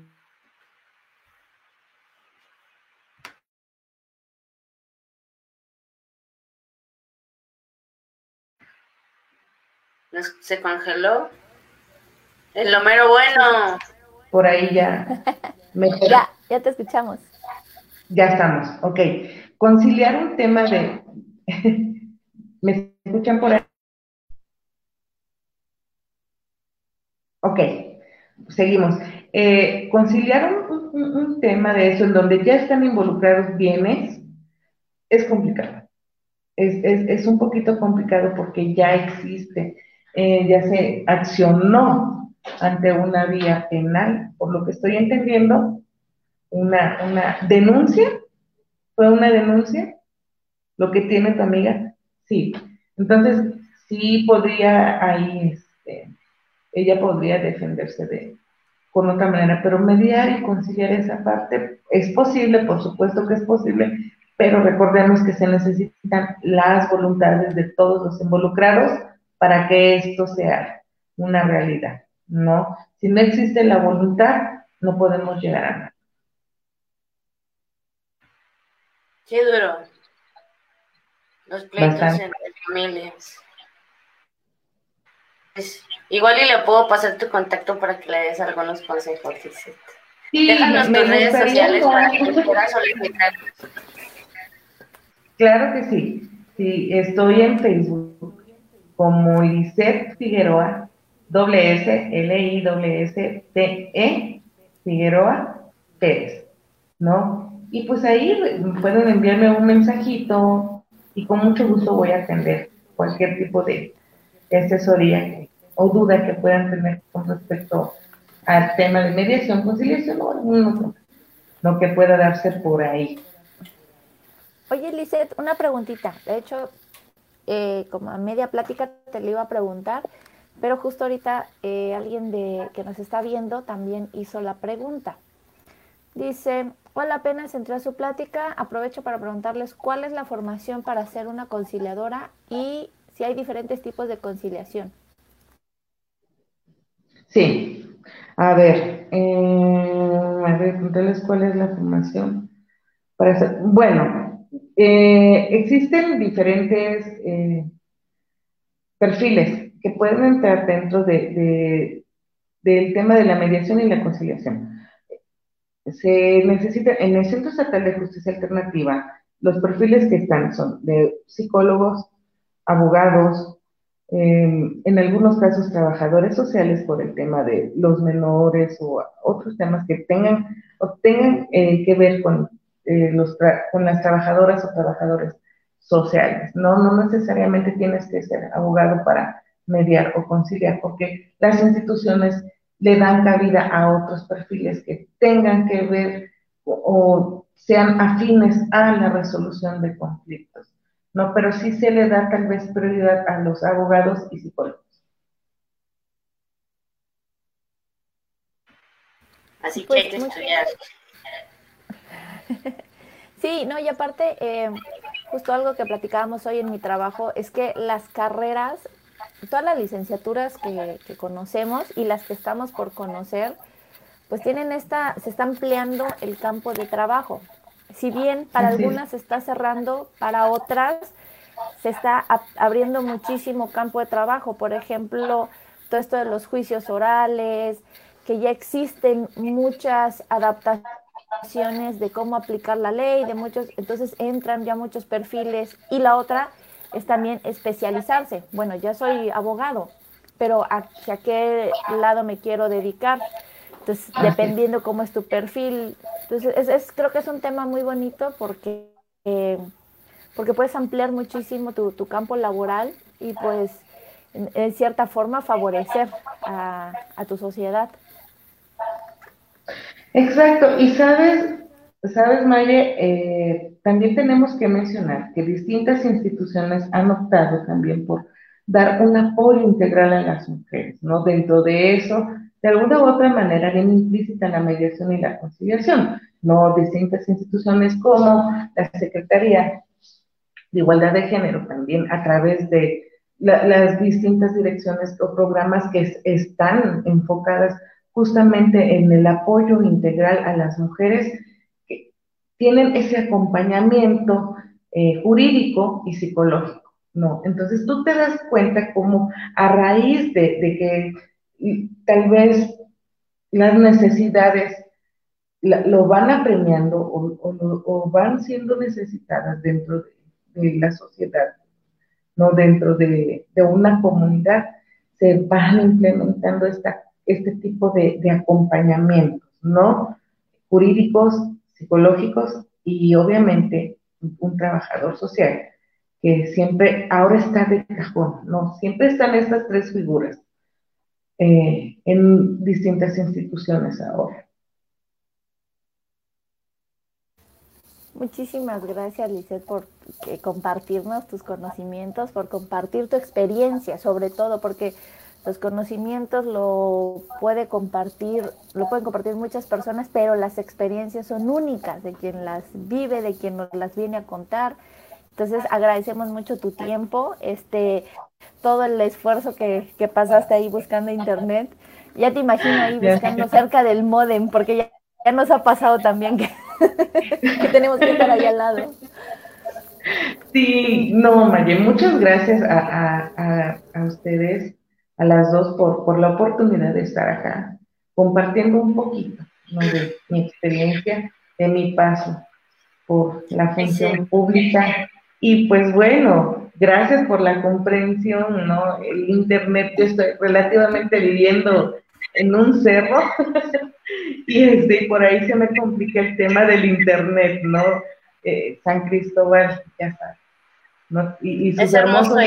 Se congeló. El lomero bueno. Por ahí ya. ya, ya te escuchamos. Ya estamos, ok. Conciliar un tema de... ¿Me escuchan por ahí? Ok seguimos. Eh, conciliar un, tema de eso en donde ya están involucrados bienes es complicado. Es, un poquito complicado porque ya existe, eh, ya se accionó ante una vía penal, por lo que estoy entendiendo, una, una denuncia. ¿Fue una denuncia? ¿Lo que tiene tu amiga? Sí. Entonces, sí podría ahí este, ella podría defenderse de con otra manera, pero mediar y conciliar esa parte es posible, por supuesto que es posible, pero recordemos que se necesitan las voluntades de todos los involucrados para que esto sea una realidad, ¿no? Si no existe la voluntad, no podemos llegar a nada. Qué duro. Los pleitos entre familias. Igual y le puedo pasar tu contacto para que le des algunos consejos, Sí, Déjanos tus redes sociales para que puedas solicitar. Claro que sí. Sí, estoy en Facebook como Lisette Figueroa, doble S, L I W S T E Figueroa Pérez, ¿no? Y pues ahí pueden enviarme un mensajito y con mucho gusto voy a atender cualquier tipo de asesoría o duda que puedan tener con respecto al tema de mediación, conciliación o otro, lo que pueda darse por ahí. Oye, Lizeth, una preguntita. De hecho, eh, como a media plática te lo iba a preguntar, pero justo ahorita eh, alguien de, que nos está viendo también hizo la pregunta. Dice, hola, apenas entré a su plática. Aprovecho para preguntarles cuál es la formación para ser una conciliadora y si hay diferentes tipos de conciliación. Sí, a ver, eh, a ver, preguntarles cuál es la formación. Para ser, bueno, eh, existen diferentes eh, perfiles que pueden entrar dentro de, del tema de la mediación y la conciliación. Se necesita, en el Centro Estatal de Justicia Alternativa, los perfiles que están son de psicólogos, abogados, em, en algunos casos trabajadores sociales por el tema de los menores o otros temas que tengan, o tengan eh, que ver con, eh, con las trabajadoras o trabajadores sociales. No, no necesariamente tienes que ser abogado para mediar o conciliar, porque las instituciones le dan cabida a otros perfiles que tengan que ver o, sean afines a la resolución de conflictos. No, pero sí se le da tal vez prioridad a los abogados y psicólogos. Así que hay que pues, estudiar. Sí, no, y aparte, eh, justo algo que platicábamos hoy en mi trabajo es que las carreras todas las licenciaturas que, conocemos y las que estamos por conocer, pues tienen esta, se está ampliando el campo de trabajo. Si bien para algunas se está cerrando, para otras se está abriendo muchísimo campo de trabajo. Por ejemplo, todo esto de los juicios orales, que ya existen muchas adaptaciones de cómo aplicar la ley, de muchos, entonces entran ya muchos perfiles. Y la otra es también especializarse. Bueno, ya soy abogado, pero ¿hacia qué lado me quiero dedicar? Entonces, dependiendo cómo es tu perfil. Entonces, es, creo que es un tema muy bonito porque, eh, porque puedes ampliar muchísimo tu, campo laboral y pues en, cierta forma favorecer a, a tu sociedad. Exacto, y sabes, sabes, Maye, eh, también tenemos que mencionar que distintas instituciones han optado también por dar un apoyo integral a las mujeres, ¿no? Dentro de eso, de alguna u otra manera, viene implícita la mediación y la conciliación, ¿no? Distintas instituciones como la Secretaría de Igualdad de Género, también a través de las distintas direcciones o programas que están enfocadas justamente en el apoyo integral a las mujeres tienen ese acompañamiento eh, jurídico y psicológico, ¿no? Entonces tú te das cuenta como a raíz de, que tal vez las necesidades lo van apremiando o, van siendo necesitadas dentro de, la sociedad, ¿no? Dentro de, una comunidad, se van implementando esta, este tipo de, de acompañamientos, ¿no? Jurídicos psicológicos y obviamente un trabajador social que siempre, ahora está de cajón, ¿no? Siempre están estas tres figuras eh, en distintas instituciones ahora. Muchísimas gracias, Lizeth, por eh, compartirnos tus conocimientos, por compartir tu experiencia, sobre todo, porque los conocimientos lo puede compartir, lo pueden compartir muchas personas, pero las experiencias son únicas de quien las vive, de quien nos las viene a contar. Entonces agradecemos mucho tu tiempo, este, todo el esfuerzo que, que pasaste ahí buscando internet. Ya te imagino ahí buscando cerca del modem, porque ya, ya nos ha pasado también que, que tenemos que estar ahí al lado. Sí, no, Maye, muchas gracias a, a, a, a ustedes a las dos por, por la oportunidad de estar acá, compartiendo un poquito de mi experiencia, de mi paso por la función pública. Y pues bueno, gracias por la comprensión, ¿no? El Internet, yo estoy relativamente viviendo en un cerro y este, por ahí se me complica el tema del Internet, ¿no? Eh, San Cristóbal, ya sabes. ¿no? Y, sus hermosos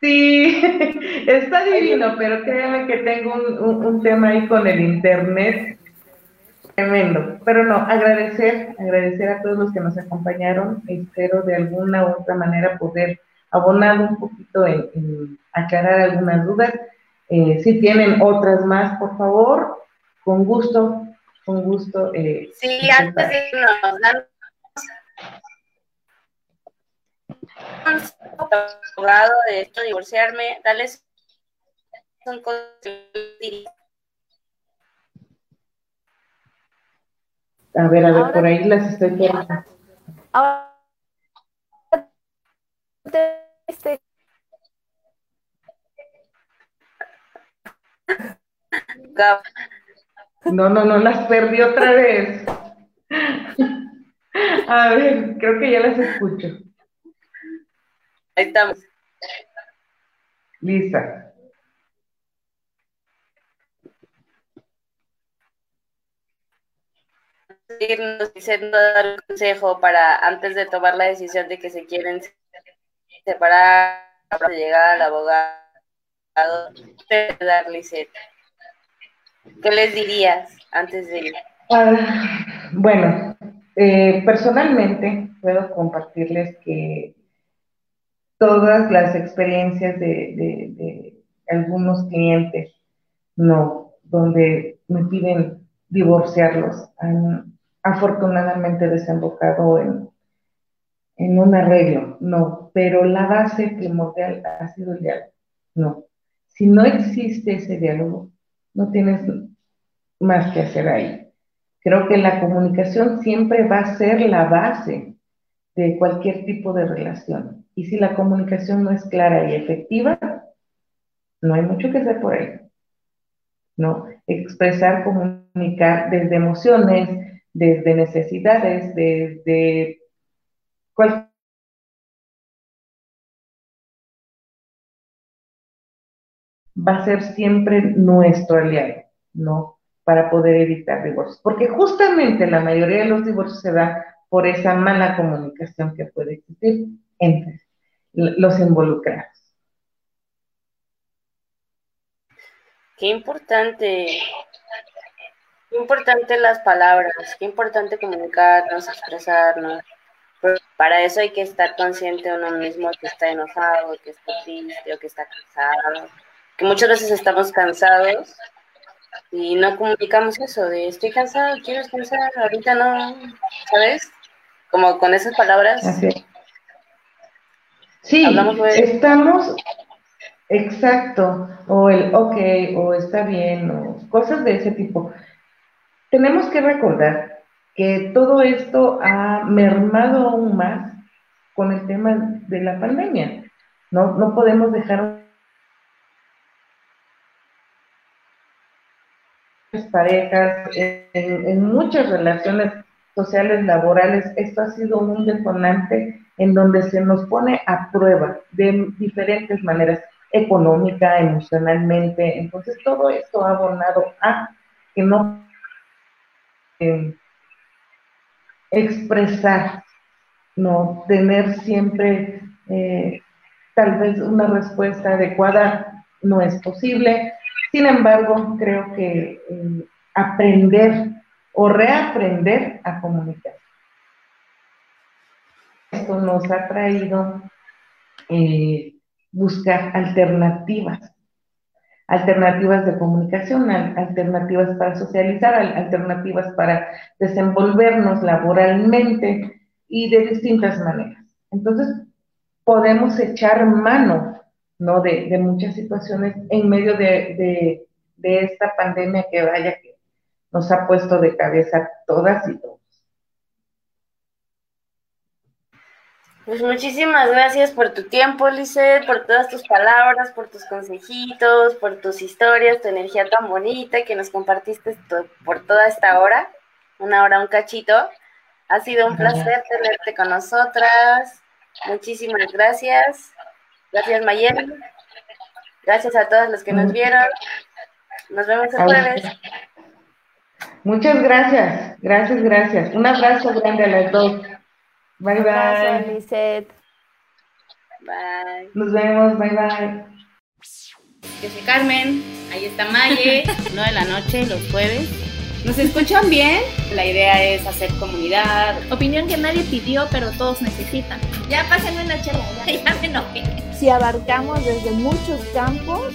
Sí, está divino, pero créanme que tengo un, tema ahí con el internet tremendo. Pero no, agradecer, agradecer a todos los que nos acompañaron. Espero de alguna u otra manera poder abonar un poquito en, aclarar algunas dudas. Eh, si tienen otras más, por favor, con gusto Un gusto. Eh, sí, antes de irnos, dan abogado de divorciarme, darles un A ver, a ver, por ahí las estoy viendo. Ahora, este, No, no, no, las perdí otra vez. A ver, creo que ya las escucho. Ahí estamos. Lisa. Nos diciendo dar un consejo para antes de tomar la decisión de que se quieren separar para llegar al abogado, dar ¿Qué les dirías antes de ir? Ah, bueno, eh, personalmente puedo compartirles que todas las experiencias de, algunos clientes, no, donde me piden divorciarlos, han afortunadamente desembocado en, en un arreglo, no, pero la base primordial ha sido el diálogo, no. Si no existe ese diálogo, no tienes más que hacer ahí. Creo que la comunicación siempre va a ser la base de cualquier tipo de relación. Y si la comunicación no es clara y efectiva, no hay mucho que hacer por ahí. ¿No? Expresar, comunicar desde emociones, desde necesidades, desde cualquier va a ser siempre nuestro aliado, ¿no? Para poder evitar divorcios. Porque justamente la mayoría de los divorcios se da por esa mala comunicación que puede existir entre los involucrados. Qué importante, qué importante las palabras, qué importante comunicarnos, expresarnos. para eso hay que estar consciente de uno mismo que está enojado, que está triste o que está cansado que muchas veces estamos cansados y no comunicamos eso de estoy cansado, quiero descansar, ahorita no, ¿sabes? Como con esas palabras. Sí, estamos, exacto, o el ok, o está bien, o cosas de ese tipo. Tenemos que recordar que todo esto ha mermado aún más con el tema de la pandemia. No, no podemos dejar parejas, en, muchas relaciones sociales, laborales, esto ha sido un detonante en donde se nos pone a prueba de diferentes maneras, económica, emocionalmente. Entonces, todo esto ha abonado a que no eh, expresar, no tener siempre eh, tal vez una respuesta adecuada no es posible, sin embargo, creo que eh, aprender o reaprender a comunicar. Esto nos ha traído buscar alternativas, alternativas de comunicación, alternativas para socializar, alternativas para desenvolvernos laboralmente y de distintas maneras. Entonces, podemos echar mano ¿no? De, muchas situaciones en medio de, esta pandemia que vaya que nos ha puesto de cabeza todas y todos. Pues muchísimas gracias por tu tiempo, Lizeth, por todas tus palabras, por tus consejitos, por tus historias, tu energía tan bonita que nos compartiste por toda esta hora, una hora, un cachito. Ha sido un placer tenerte con nosotras. Muchísimas gracias. Gracias, Mayel. Gracias a todos los que nos vieron. Nos vemos el jueves. Muchas gracias. Gracias, gracias. Un abrazo grande a las dos. Bye, bye. Bye. Nos vemos. Bye, bye. Yo soy Carmen. Ahí está Maye. no de la noche, los jueves. ¿Nos escuchan bien? La idea es hacer comunidad. Opinión que nadie pidió, pero todos necesitan. Ya pásenme una charla, ya me enojé si abarcamos desde muchos campos,